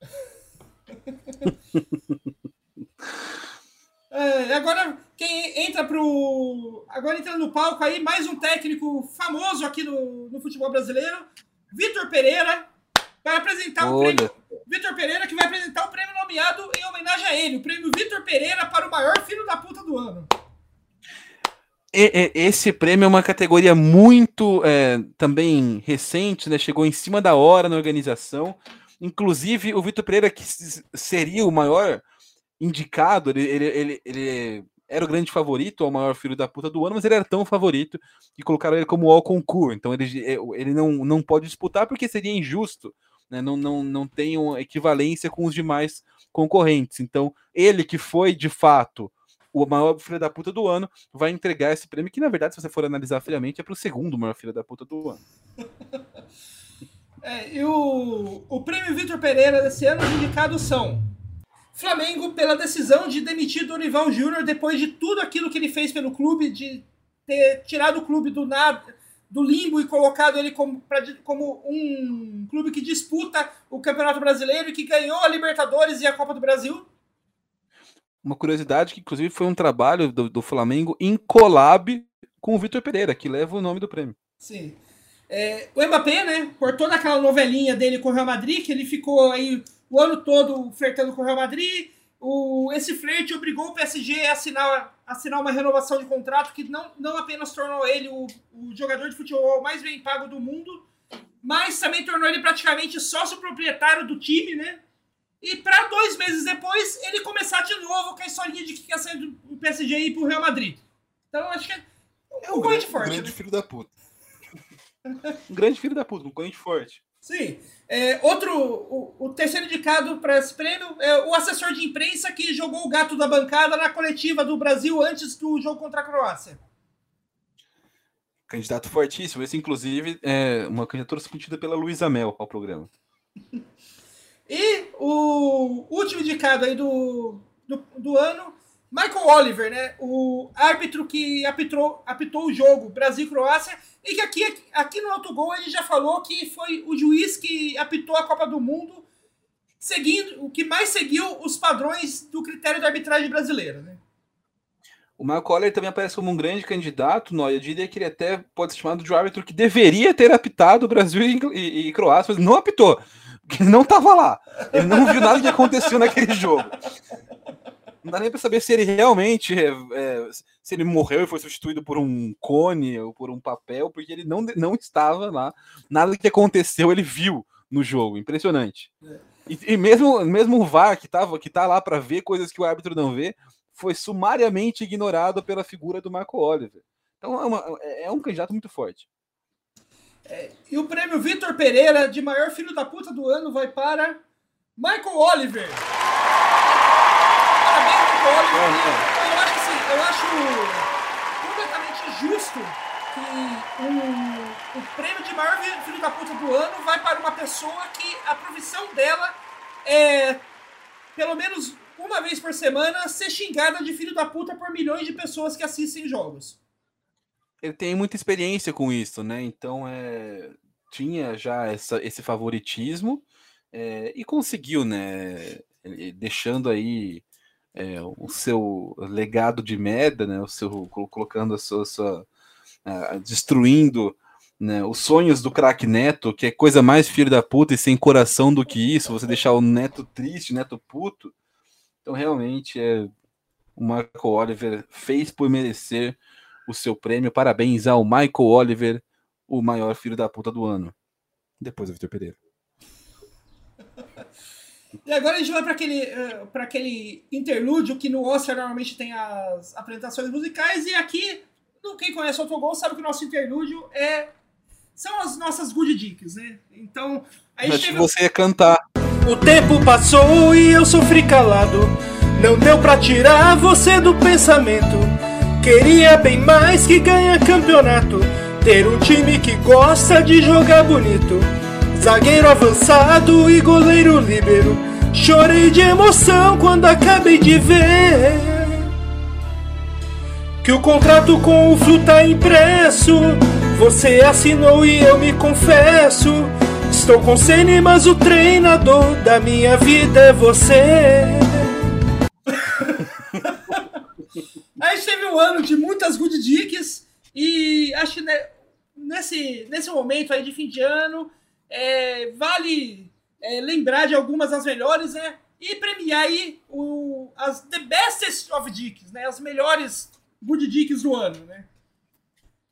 *laughs* é, agora, quem entra pro. Agora entra no palco aí, mais um técnico famoso aqui no, no futebol brasileiro, Vitor Pereira, vai apresentar o prêmio. Vitor Pereira, que vai apresentar o prêmio nomeado em homenagem a ele. O prêmio Vitor Pereira para o maior filho da puta do ano. Esse prêmio é uma categoria muito é, também recente, né? Chegou em cima da hora na organização. Inclusive, o Vitor Pereira, que seria o maior indicado, ele, ele, ele, ele, era o grande favorito, o maior filho da puta do ano, mas ele era tão favorito que colocaram ele como all concurso. Então ele, ele não, não pode disputar porque seria injusto né, não, não, não tenham equivalência com os demais concorrentes. Então, ele que foi de fato o maior filho da puta do ano vai entregar esse prêmio, que na verdade, se você for analisar friamente, é para o segundo maior filho da puta do ano. *laughs* É, e o, o prêmio Vitor Pereira desse ano, os indicados são Flamengo pela decisão de demitir Dorival Júnior depois de tudo aquilo que ele fez pelo clube, de ter tirado o clube do nada, do limbo e colocado ele como, pra, como um clube que disputa o Campeonato Brasileiro e que ganhou a Libertadores e a Copa do Brasil. Uma curiosidade que, inclusive, foi um trabalho do, do Flamengo em collab com o Vitor Pereira, que leva o nome do prêmio. Sim. É, o Mbappé, né, por toda aquela novelinha dele com o Real Madrid, que ele ficou aí o ano todo flertando com o Real Madrid, o, esse flerte obrigou o PSG a assinar, assinar uma renovação de contrato que não, não apenas tornou ele o, o jogador de futebol mais bem pago do mundo, mas também tornou ele praticamente sócio proprietário do time, né? E para dois meses depois ele começar de novo com a historinha de que quer sair do PSG e ir pro Real Madrid. Então acho que é um, um grande, forte. Um grande né? filho da puta. um grande filho da puta, um corrente forte. Sim. É, outro, o, o, terceiro indicado para esse prêmio é o assessor de imprensa que jogou o gato da bancada na coletiva do Brasil antes do jogo contra a Croácia. Candidato fortíssimo. Esse, inclusive, é uma candidatura submetida pela Luísa Mel ao programa. E o último indicado aí do, do, do ano Michael Oliver, né? O árbitro que apitou, apitou o jogo Brasil-Croácia e que aqui, aqui no Autogol ele já falou que foi o juiz que apitou a Copa do Mundo seguindo o que mais seguiu os padrões do critério da arbitragem brasileira, né? O Michael Oliver também aparece como um grande candidato, não, eu diria que ele até pode ser chamado de árbitro que deveria ter apitado Brasil e, e, e Croácia, mas não apitou, ele não estava lá. Ele não viu nada que aconteceu naquele jogo. Não dá nem pra saber se ele realmente. É, é, se ele morreu e foi substituído por um cone ou por um papel, porque ele não, não estava lá. Nada que aconteceu ele viu no jogo. Impressionante. É. E, e, mesmo, mesmo o VAR, que, tava, que tá lá para ver coisas que o árbitro não vê, foi sumariamente ignorado pela figura do Marco Oliver. Então é, uma, é um candidato muito forte. É, e o prêmio Vitor Pereira de maior filho da puta do ano vai para Michael Oliver. Oliver. Eu acho assim, eu acho completamente justo que o, o prêmio de maior filho da puta do ano vai para uma pessoa que a profissão dela é, pelo menos uma vez por semana, ser xingada de filho da puta por milhões de pessoas que assistem jogos. Ele tem muita experiência com isso, né? Então é, tinha já essa, esse favoritismo é, e conseguiu, né? Deixando aí é, o seu legado de merda, né? O seu colocando a sua, sua destruindo né, os sonhos do craque Neto, que é coisa mais filho da puta e sem coração do que isso, você deixar o Neto triste, Neto puto. Então realmente é o Michael Oliver fez por merecer o seu prêmio. Parabéns ao Michael Oliver, o maior filho da puta do ano. Depois o Vitor Pereira. E agora a gente vai para aquele, uh, aquele interlúdio que no Oscar normalmente tem as apresentações musicais, e aqui, quem conhece o Autogol sabe que o nosso interlúdio é são as nossas good dicks, né? Então, a gente Acho teve... você ia cantar. O tempo passou e eu sofri calado. Não deu pra tirar você do pensamento. Queria bem mais que ganhar campeonato. Ter um time que gosta de jogar bonito. Zagueiro avançado e goleiro líbero. Chorei de emoção quando acabei de ver que o contrato com o Flu tá impresso. Você assinou e eu me confesso. Estou com sene, mas o treinador da minha vida é você. *laughs* A gente teve um ano de muitas good dicks e acho que nesse, nesse momento aí de fim de ano é, vale é, lembrar de algumas das melhores, né? E premiar aí o, as The Bestest of Dicks, né? As melhores Good Dicks do ano, né?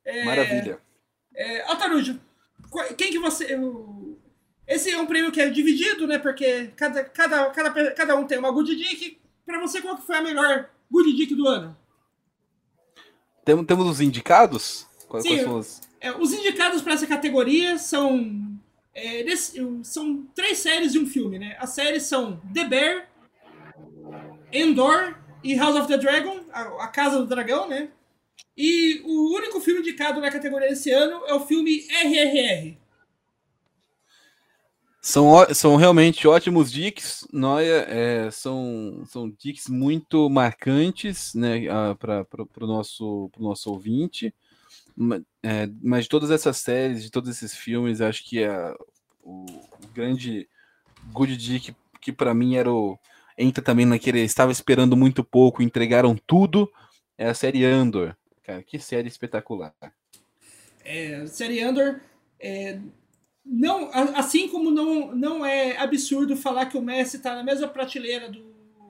É, Maravilha. É, Altarujo, quem que você... Esse é um prêmio que é dividido, né? Porque cada, cada, cada, cada um tem uma Good Dick. Pra você, qual que foi a melhor Good Dick do ano? Temos, temos os indicados? Quais, Sim, quais os... É, os indicados para essa categoria são é, desse, são três séries de um filme, né? As séries são The Bear, Endor e House of the Dragon, a, a Casa do Dragão, né? E o único filme indicado na categoria desse ano é o filme RRR. São, são realmente ótimos dicks, Noia, é, são, são dicks muito marcantes né, para o nosso, nosso ouvinte. É, mas de todas essas séries, de todos esses filmes, acho que é o, grande good dick que, que para mim era o entra também naquele estava esperando muito pouco, entregaram tudo, é a série Andor. Cara, que série espetacular. É, série Andor É, não, assim como não, não é absurdo falar que o Messi está na mesma prateleira do,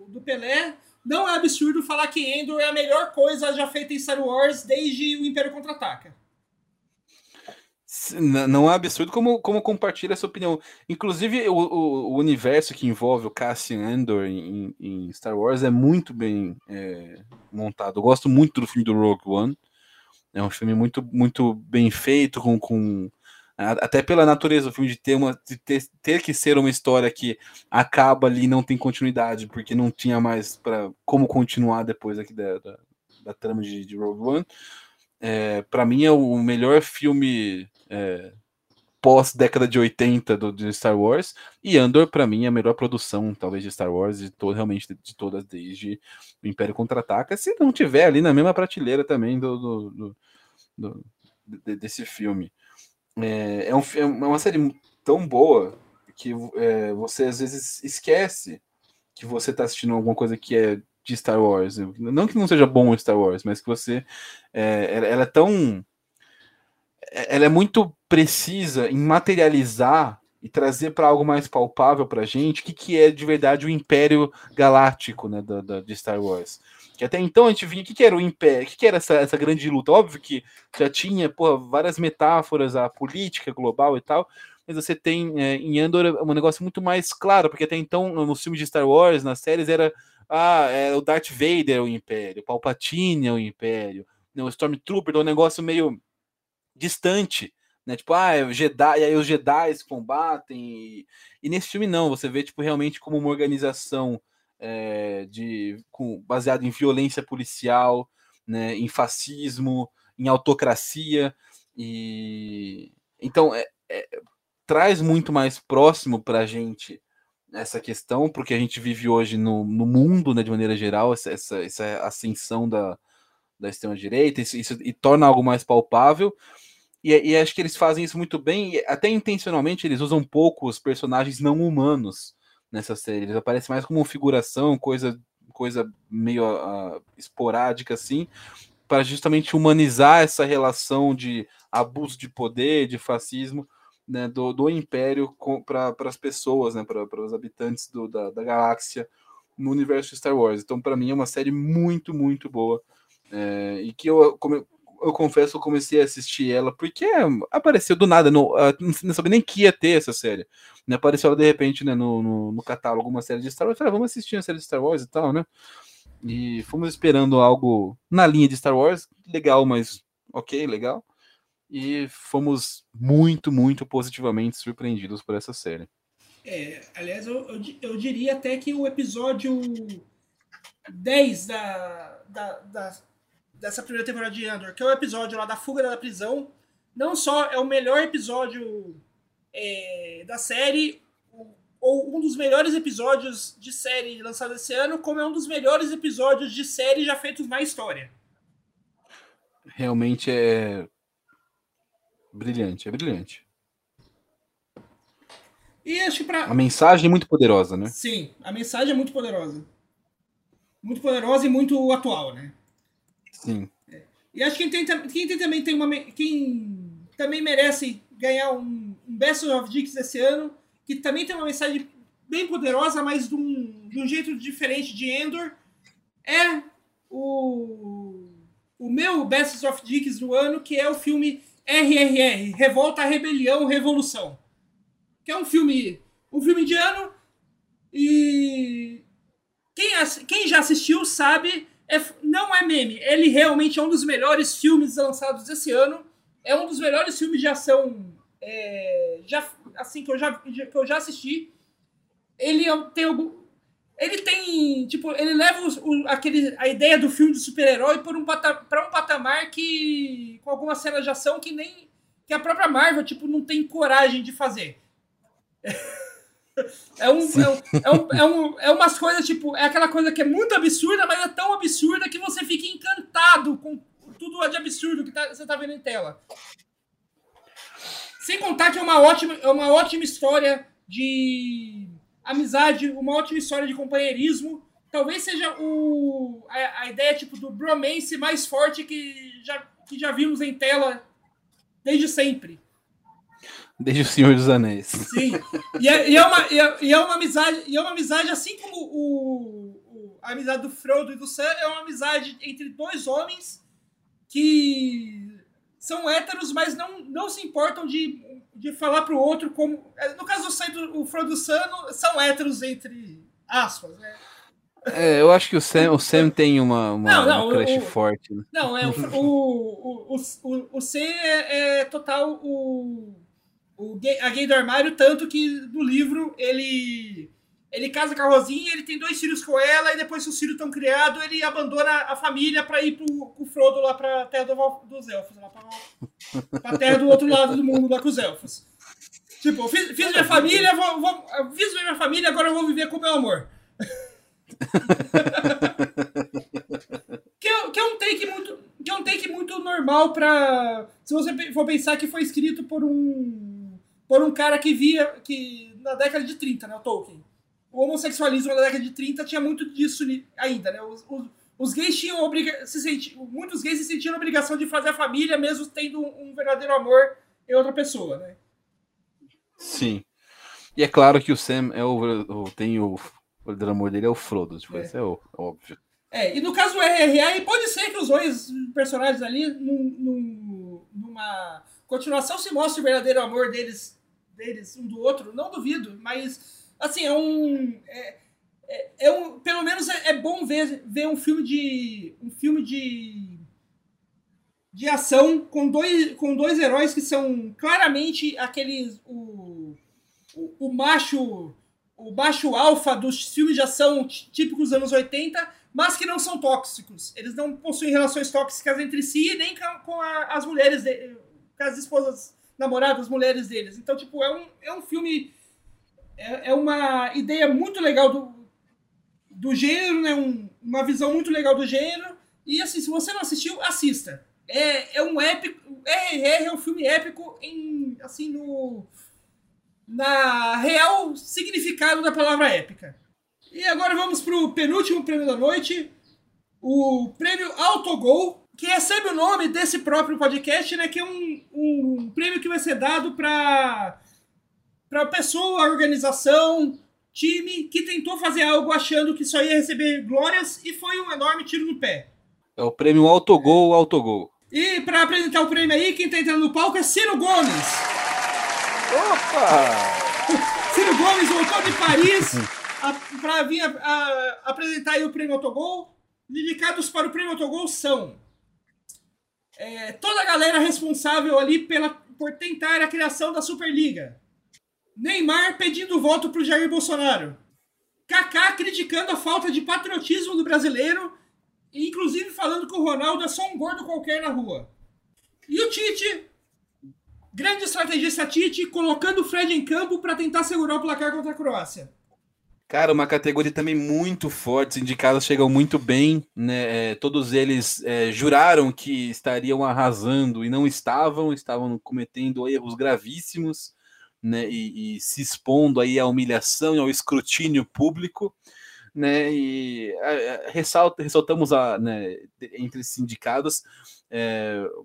do Pelé, não é absurdo falar que Endor é a melhor coisa já feita em Star Wars desde o Império Contra-Ataca. Não é absurdo como, como compartilha essa opinião. Inclusive, o, o, o, universo que envolve o Cassian Andor em, em Star Wars é muito bem é, montado. Eu gosto muito do filme do Rogue One. É um filme muito, muito bem feito, com, com até pela natureza do filme de ter, uma, de ter, ter que ser uma história que acaba ali e não tem continuidade, porque não tinha mais para como continuar depois aqui da, da, da trama de, de Rogue One. É, para mim é o melhor filme é, pós década de 80 do, de Star Wars. E Andor para mim é a melhor produção talvez de Star Wars de todo, realmente de, de todas desde o Império contra-ataca. Se não tiver ali na mesma prateleira também do, do, do, do desse filme é, é, um, é uma série tão boa que é, você às vezes esquece que você está assistindo alguma coisa que é de Star Wars. Não que não seja bom Star Wars, mas que você. É, ela, ela, é tão. Ela é muito precisa em materializar e trazer para algo mais palpável para gente o que, que é de verdade o Império Galáctico né, da, da, de Star Wars. Que até então a gente vinha, o que, que era o Império? O que, que era essa, essa grande luta? Óbvio que já tinha porra, várias metáforas, a política global e tal, mas você tem é, em Andor um negócio muito mais claro, porque até então nos filmes de Star Wars, nas séries, era ah, é, o Darth Vader é o Império, o Palpatine é o Império, né, o Stormtrooper é um negócio meio distante, né? Tipo, ah, Jedi, aí os Jedi se combatem. E, e, nesse filme não, você vê tipo realmente como uma organização é, de, com, baseado em violência policial, né, em fascismo, em autocracia, e então é, é, traz muito mais próximo para a gente essa questão, porque a gente vive hoje no, no mundo, né, de maneira geral, essa, essa, essa ascensão da, da extrema-direita, isso, isso, e torna algo mais palpável, e, e, acho que eles fazem isso muito bem, e até intencionalmente eles usam pouco os personagens não humanos, nessa série. Eles aparecem mais como figuração, coisa, coisa meio uh, esporádica assim, para justamente humanizar essa relação de abuso de poder, de fascismo né, do, do Império para as pessoas, né, para os habitantes do, da, da galáxia no universo Star Wars. Então, para mim, é uma série muito, muito boa. É, e que eu, como, eu confesso, eu comecei a assistir ela porque apareceu do nada, não, não sabia nem que ia ter essa série. Né? Apareceu de repente né, no, no, no catálogo uma série de Star Wars. Eu falei, ah, vamos assistir a série de Star Wars e tal, né? E fomos esperando algo na linha de Star Wars, legal, mas ok, legal. E fomos muito, muito positivamente surpreendidos por essa série. É, aliás, eu, eu, eu diria até que o episódio 10 da, da, da dessa primeira temporada de Andor, que é o episódio lá da fuga da prisão, não só é o melhor episódio é, da série, ou um dos melhores episódios de série lançado esse ano, como é um dos melhores episódios de série já feitos na história. Realmente é brilhante, é brilhante. E acho que pra... A mensagem é muito poderosa, né? Sim, a mensagem é muito poderosa. Muito poderosa e muito atual, né? Sim. E acho que quem tem, quem tem também tem uma. Quem também merece ganhar um, um Best of Dicks esse ano, que também tem uma mensagem bem poderosa, mas de um, de um jeito diferente de Endor, é o, o meu Best of Dicks do ano, que é o filme RRR Revolta, Rebelião, Revolução. Que é um filme, um filme indiano e quem, quem já assistiu sabe é, não é meme. Ele realmente é um dos melhores filmes lançados esse ano. É um dos melhores filmes de ação é, já, assim, que eu já, que eu já assisti. Ele é tem algum. Ele tem. Tipo, ele leva o, o, aquele, a ideia do filme de super-herói para um, para um patamar que. com algumas cenas de ação que nem. que a própria Marvel, tipo, não tem coragem de fazer. *laughs* *laughs* É, um, é, um, é, um, é, um, é umas coisas, tipo, é aquela coisa que é muito absurda, mas é tão absurda que você fica encantado com tudo de absurdo que tá, você tá vendo em tela. Sem contar que é uma ótima, é uma ótima história de amizade, uma ótima história de companheirismo. Talvez seja o, a, a ideia tipo do bromance mais forte que já, que já vimos em tela desde sempre. Desde o Senhor dos Anéis. Sim. E é, e é uma, e é, e é uma amizade, e é uma amizade assim como o, o- a amizade do Frodo e do Sam é uma amizade entre dois homens que são héteros, mas não, não se importam de, de falar pro outro como. é, No caso do Sam do o Frodo e do Sam, são héteros entre aspas, né? É, eu acho que o Sam, o Sam tem uma, uma, Não, não, uma crush o- forte. Né? Não, é o, o, o, o, o C é, é total o, o gay, a gay do armário, tanto que no livro ele ele casa com a Rosinha, ele tem dois filhos com ela, e depois que os filhos estão criados, ele abandona a família pra ir pro, com o Frodo lá pra terra do dos elfos, lá pra, pra terra do outro lado do mundo, lá com os elfos. Tipo, eu fiz, fiz minha família, vou, vou, fiz minha família, agora eu vou viver com o meu amor. *laughs* que, é, que é um take muito que é um take muito normal pra se você for pensar que foi escrito por um por um cara que via que na década de 30, né, o Tolkien. O homossexualismo na década de 30 tinha muito disso ainda, né? Os, os, os gays tinham obriga se senti, muitos gays se sentiam na obrigação de fazer a família mesmo tendo um verdadeiro amor em outra pessoa, né? Sim. E é claro que o Sam é o, o- tem o, o verdadeiro amor dele é o Frodo, tipo, É. isso é o- óbvio. É, e no caso do RRA, pode ser que os dois personagens ali, num- num- numa continuação, se mostre o verdadeiro amor deles, deles um do outro. Não duvido, mas, assim, é um. É, é- é um pelo menos é, é bom ver, ver um filme de. Um filme de. De ação com dois, com dois heróis que são claramente aqueles. O, o, o macho. O macho alfa dos filmes de ação tí- típicos dos anos 80, mas que não são tóxicos. Eles não possuem relações tóxicas entre si, nem com, com a- as mulheres, de, com as esposas, namoradas, mulheres deles. Então, tipo, é um, é um filme. É, é uma ideia muito legal do, do gênero, né? Um- uma visão muito legal do gênero. E assim, se você não assistiu, assista. É, é um épico. RRR é um filme épico em. assim, no. Na real significado da palavra épica. E agora vamos pro penúltimo prêmio da noite, o prêmio Autogol, que recebe o nome desse próprio podcast, né? Que é um, um prêmio que vai ser dado para para pessoa, organização, time que tentou fazer algo achando que só ia receber glórias e foi um enorme tiro no pé. É o prêmio Autogol, Autogol. E para apresentar o prêmio aí, quem tá entrando no palco é Ciro Gomes. Opa! *laughs* Ciro Gomes voltou de Paris para vir a- a- apresentar aí o prêmio Autogol. Indicados para o prêmio Autogol são é, toda a galera responsável ali pela, por tentar a criação da Superliga. Neymar pedindo voto para o Jair Bolsonaro. Kaká criticando a falta de patriotismo do brasileiro, inclusive falando que o Ronaldo é só um gordo qualquer na rua. E o Tite, grande estrategista Tite, colocando o Fred em campo para tentar segurar o placar contra a Croácia. Cara, uma categoria também muito forte, os indicados chegam muito bem, né? é, todos eles é, juraram que estariam arrasando e não estavam, estavam cometendo erros gravíssimos, né? E, e se expondo aí à humilhação e ao escrutínio público, né? E é, é, ressalta, ressaltamos a, né, entre esses indicados,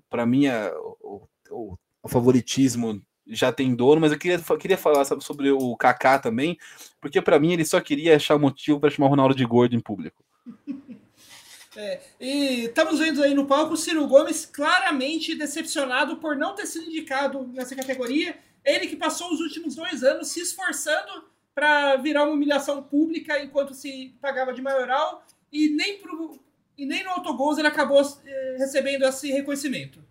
para mim, a- o, o- o favoritismo já tem dono, mas eu queria, queria falar sabe, sobre o Kaká também, porque para mim ele só queria achar motivo para chamar o Ronaldo de gordo em público. *laughs* É, e estamos vendo aí no palco o Ciro Gomes claramente decepcionado por não ter sido indicado nessa categoria. Ele que passou os últimos dois anos se esforçando para virar uma humilhação pública enquanto se pagava de maioral e nem, pro, e nem no autogols ele acabou eh, recebendo esse reconhecimento.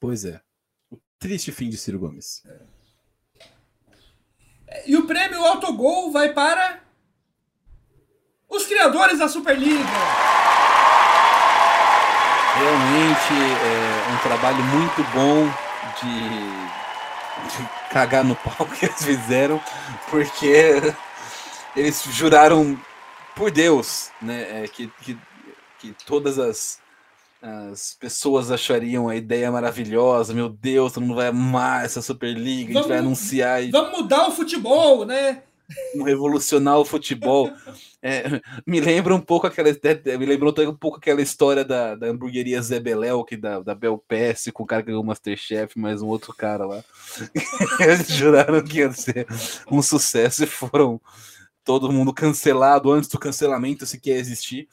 Pois é. O triste fim de Ciro Gomes. E o prêmio Autogol vai para os criadores da Superliga. Realmente é um trabalho muito bom de, de cagar no pau *laughs* que eles fizeram, porque eles juraram por Deus, né, é, que, que, que todas as, as pessoas achariam a ideia maravilhosa. Meu Deus, todo mundo vai amar essa Superliga, a gente vai Vamos- anunciar. e- Vamos mudar o futebol, né? um revolucionar o futebol. É, me lembra um pouco aquela. Me lembrou um pouco aquela história da, da hamburgueria Zé Beléu, que da, da Bel PS, com o cara que ganhou o Masterchef, mais um outro cara lá. *laughs* Eles juraram que ia ser um sucesso e foram todo mundo cancelado antes do cancelamento, se quer existir.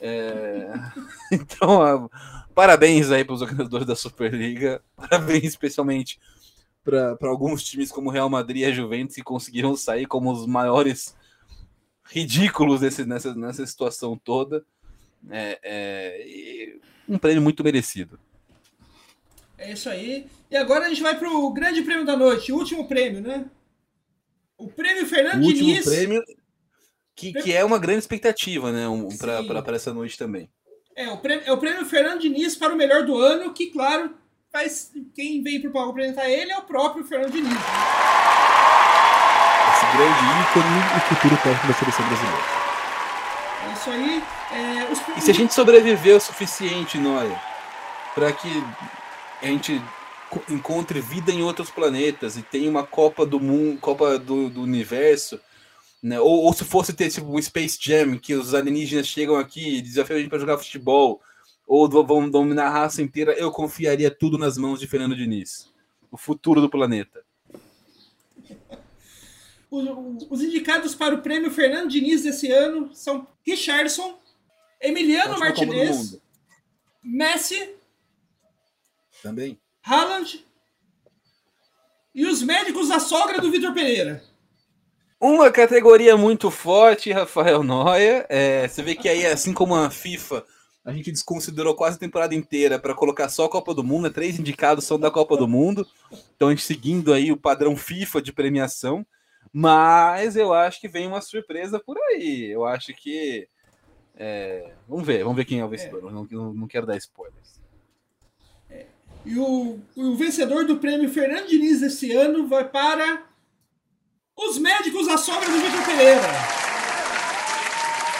É... *laughs* Então, parabéns aí para os organizadores da Superliga, parabéns especialmente para alguns times como Real Madrid e a Juventus que conseguiram sair como os maiores ridículos desse, nessa, nessa situação toda. É, é, um prêmio muito merecido. É isso aí. E agora a gente vai para o grande prêmio da noite, o último prêmio, né? O prêmio Fernando o último Diniz. prêmio que, que é uma grande expectativa, né? Um, para essa noite também. É o, prêmio, é o prêmio Fernando Diniz para o melhor do ano, que, claro, faz, quem vem para o palco apresentar ele é o próprio Fernando Diniz. Né? Esse grande ícone e futuro técnico da seleção brasileira. É isso aí. É, os... E se a gente sobreviver o suficiente, Noia, para que a gente encontre vida em outros planetas e tenha uma Copa do Mundo, Copa do, do Universo, né? Ou, ou, se fosse ter tipo um Space Jam, que os alienígenas chegam aqui e desafiam a gente para jogar futebol, ou vão dominar a raça inteira, eu confiaria tudo nas mãos de Fernando Diniz. O futuro do planeta. Os indicados para o prêmio Fernando Diniz desse ano são Richardson, Emiliano Martinez, Messi, também, Haaland e os médicos da sogra do Vitor Pereira. Uma categoria muito forte, Rafael Noia. É, você vê que aí, assim como a FIFA, a gente desconsiderou quase a temporada inteira para colocar só a Copa do Mundo. Né? Três indicados são da Copa do Mundo. Então a gente seguindo aí o padrão FIFA de premiação. Mas eu acho que vem uma surpresa por aí. Eu acho que. É, vamos ver, vamos ver quem é o vencedor. É. Não, não, quero dar spoilers. É. E o, o vencedor do prêmio Fernando Diniz esse ano vai para os médicos da sogra do Vitor Pereira.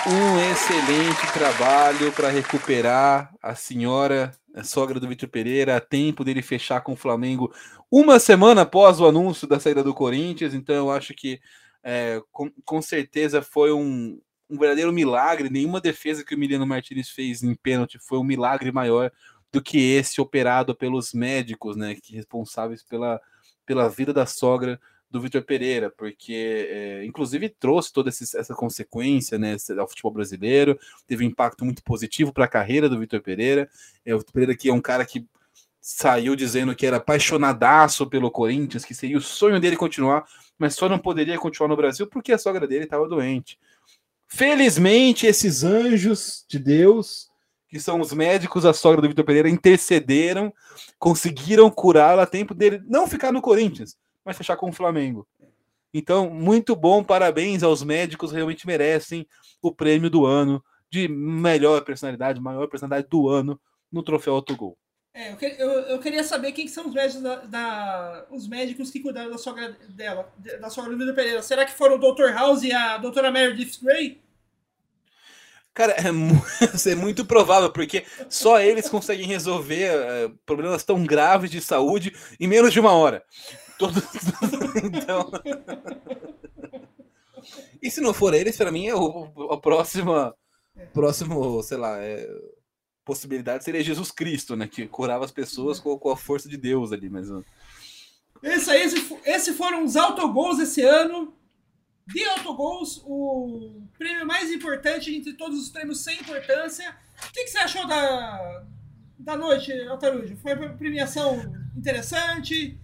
Um excelente trabalho para recuperar a senhora, a sogra do Vitor Pereira, a tempo dele fechar com o Flamengo uma semana após o anúncio da saída do Corinthians. Então, eu acho que é, com, com, certeza foi um, um verdadeiro milagre. Nenhuma defesa que o Emiliano Martinez fez em pênalti foi um milagre maior do que esse operado pelos médicos, né, que responsáveis pela, pela vida da sogra do Vitor Pereira, porque é, inclusive trouxe toda essa consequência né, ao futebol brasileiro, teve um impacto muito positivo para a carreira do Vitor Pereira. É, o Vitor Pereira que é um cara que saiu dizendo que era apaixonadaço pelo Corinthians, que seria o sonho dele continuar, mas só não poderia continuar no Brasil porque a sogra dele estava doente. Felizmente, esses anjos de Deus, que são os médicos da sogra do Vitor Pereira, intercederam, conseguiram curá-la a tempo dele não ficar no Corinthians mas fechar com o Flamengo. Então, muito bom, parabéns aos médicos, realmente merecem o prêmio do ano de melhor personalidade, maior personalidade do ano no troféu Autogol. É, eu, eu, eu, queria saber quem são os médicos, da, da, os médicos que cuidaram da sogra dela, da sogra do Vitor Pereira. Será que foram o Dr. House e a doutora Meredith Grey? Cara, é, *laughs* é, muito provável, porque só eles conseguem resolver uh, problemas tão graves de saúde em menos de uma hora. Todo... então... e se não for eles, para mim, é o, a próxima, próximo, sei lá, é, possibilidade seria Jesus Cristo, né? Que curava as pessoas com, com a força de Deus ali, mas. Esse aí, esse, esse foram os autogols esse ano. De autogols, o prêmio mais importante entre todos os prêmios sem importância. O que, que você achou da, da noite, Altarujo? Foi uma premiação interessante?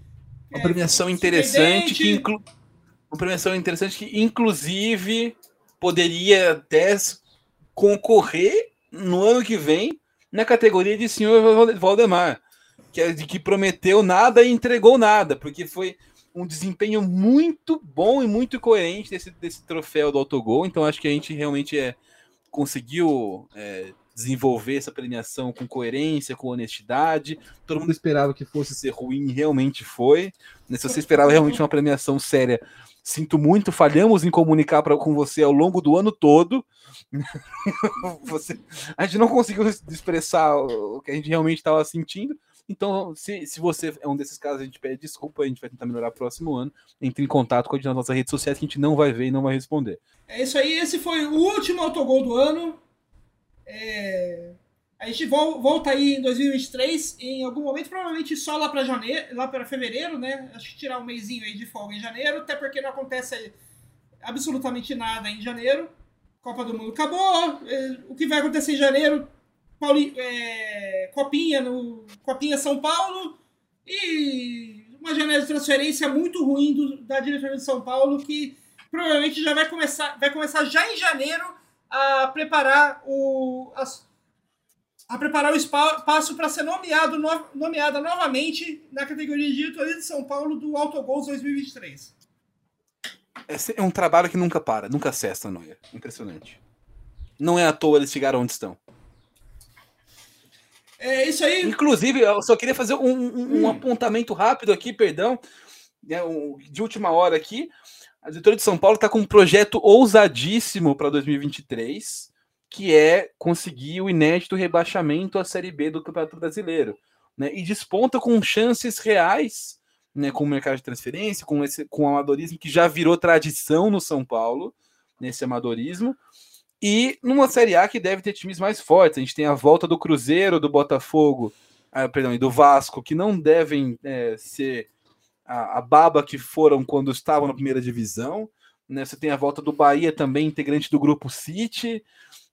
Uma premiação interessante que inclu... uma premiação interessante que inclusive poderia até concorrer no ano que vem na categoria de senhor Valdemar, que é de que prometeu nada e entregou nada, porque foi um desempenho muito bom e muito coerente desse, desse troféu do autogol. Então acho que a gente realmente é, conseguiu é, desenvolver essa premiação com coerência, com honestidade. Todo mundo esperava que fosse ser ruim, realmente foi. Né, se você esperava realmente uma premiação séria, sinto muito, falhamos em comunicar pra, com você ao longo do ano todo. *laughs* você, a gente não conseguiu expressar o que a gente realmente estava sentindo. Então, se, se você é um desses casos, a gente pede desculpa, a gente vai tentar melhorar próximo ano. Entre em contato com a gente nas nossas redes sociais que a gente não vai ver e não vai responder. É isso aí, esse foi o último autogol do ano. É, A gente vol- volta aí em 2023, em algum momento, provavelmente só lá para janeiro, lá para fevereiro, né? Acho que tirar um mêsinho aí de folga em janeiro, até porque não acontece absolutamente nada em janeiro. Copa do Mundo acabou. é, O que vai acontecer em janeiro? Pauli, é, Copinha no Copinha São Paulo e uma janela de transferência muito ruim do- da diretoria de São Paulo que provavelmente já vai começar, vai começar já em janeiro a preparar o as- a preparar o espa- espaço para ser nomeado no- nomeada novamente na categoria de diretoria de São Paulo do Autogols 2023. Esse é um trabalho que nunca para, nunca cessa, Noia. Impressionante. Não é à toa eles chegaram onde estão. É isso aí. Inclusive, eu só queria fazer um, um- um Hum. apontamento rápido aqui, perdão, né, um- de última hora aqui. A diretora de São Paulo está com um projeto ousadíssimo para 2023, que é conseguir o inédito rebaixamento à Série B do Campeonato Brasileiro. Né, e desponta com chances reais, né, com o mercado de transferência, com, esse, com o amadorismo que já virou tradição no São Paulo, nesse amadorismo. E numa Série A que deve ter times mais fortes. A gente tem a volta do Cruzeiro, do Botafogo, ah, perdão, e do Vasco, que não devem é, ser a, a baba que foram quando estavam na primeira divisão. Né? Você tem a volta do Bahia também, integrante do grupo City.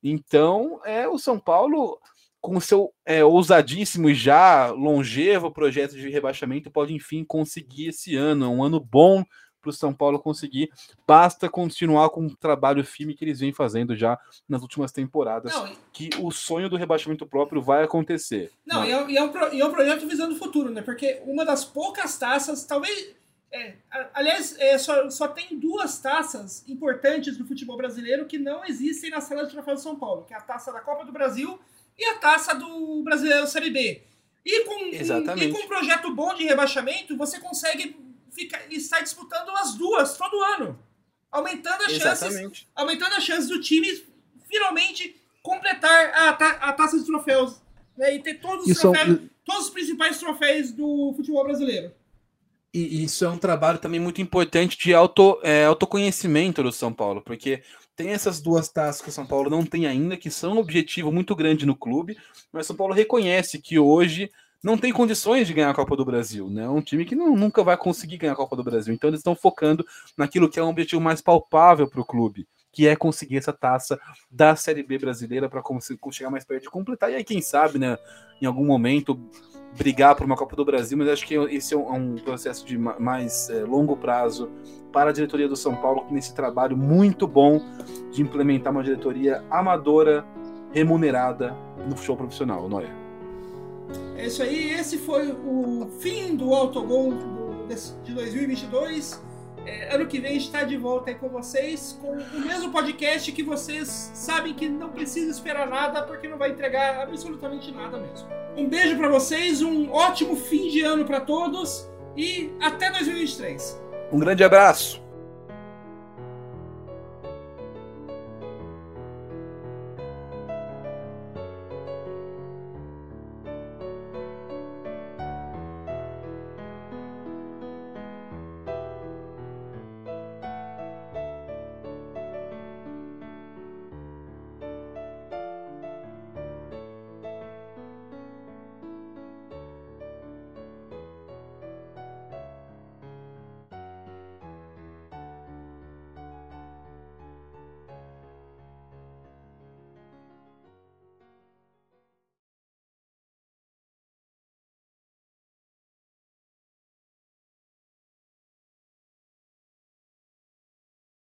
Então, é o São Paulo, com seu é, ousadíssimo e já longevo projeto de rebaixamento, pode enfim conseguir esse ano. É um ano bom para o São Paulo conseguir. Basta continuar com o trabalho firme que eles vêm fazendo já nas últimas temporadas. Não, Que o sonho do rebaixamento próprio vai acontecer. Não, e é, um- e é um, e é um projeto visando o futuro, né? Porque uma das poucas taças, talvez. é, aliás, é, só, só tem duas taças importantes do futebol brasileiro que não existem na sala de troféus de São Paulo, que é a taça da Copa do Brasil e a taça do Brasileiro Série B. E com, um- e com um projeto bom de rebaixamento, você consegue ficar, estar disputando as duas todo ano. Aumentando as chances Exatamente. aumentando as chances do time finalmente completar a, ta- a taça de troféus né, e ter todos os, Isso é um- troféus, todos os principais troféus do futebol brasileiro. E isso é um trabalho trabalho também muito importante de auto, é, autoconhecimento do São Paulo, porque tem essas duas taças que o São Paulo não tem ainda, que são um objetivo muito grande no clube, mas o São Paulo reconhece que hoje não tem condições de ganhar a Copa do Brasil, né? É um time que não, nunca vai conseguir ganhar a Copa do Brasil. Então eles estão focando naquilo que é um objetivo mais palpável para o clube, que é conseguir essa taça da Série B brasileira para chegar mais perto de completar. E aí, quem sabe, né, em algum momento, brigar por uma Copa do Brasil, mas acho que esse é um, é processo de ma- mais é, longo prazo para a diretoria do São Paulo, nesse trabalho muito bom de implementar uma diretoria amadora, remunerada no futebol profissional, Noia. É isso aí, esse foi o fim do Autogol de 2022. É, ano que vem a gente está de volta aí com vocês, com o mesmo podcast que vocês sabem que não precisa esperar nada, porque não vai entregar absolutamente nada mesmo. Um beijo para vocês, um ótimo fim de ano para todos e até 2023. Um grande abraço!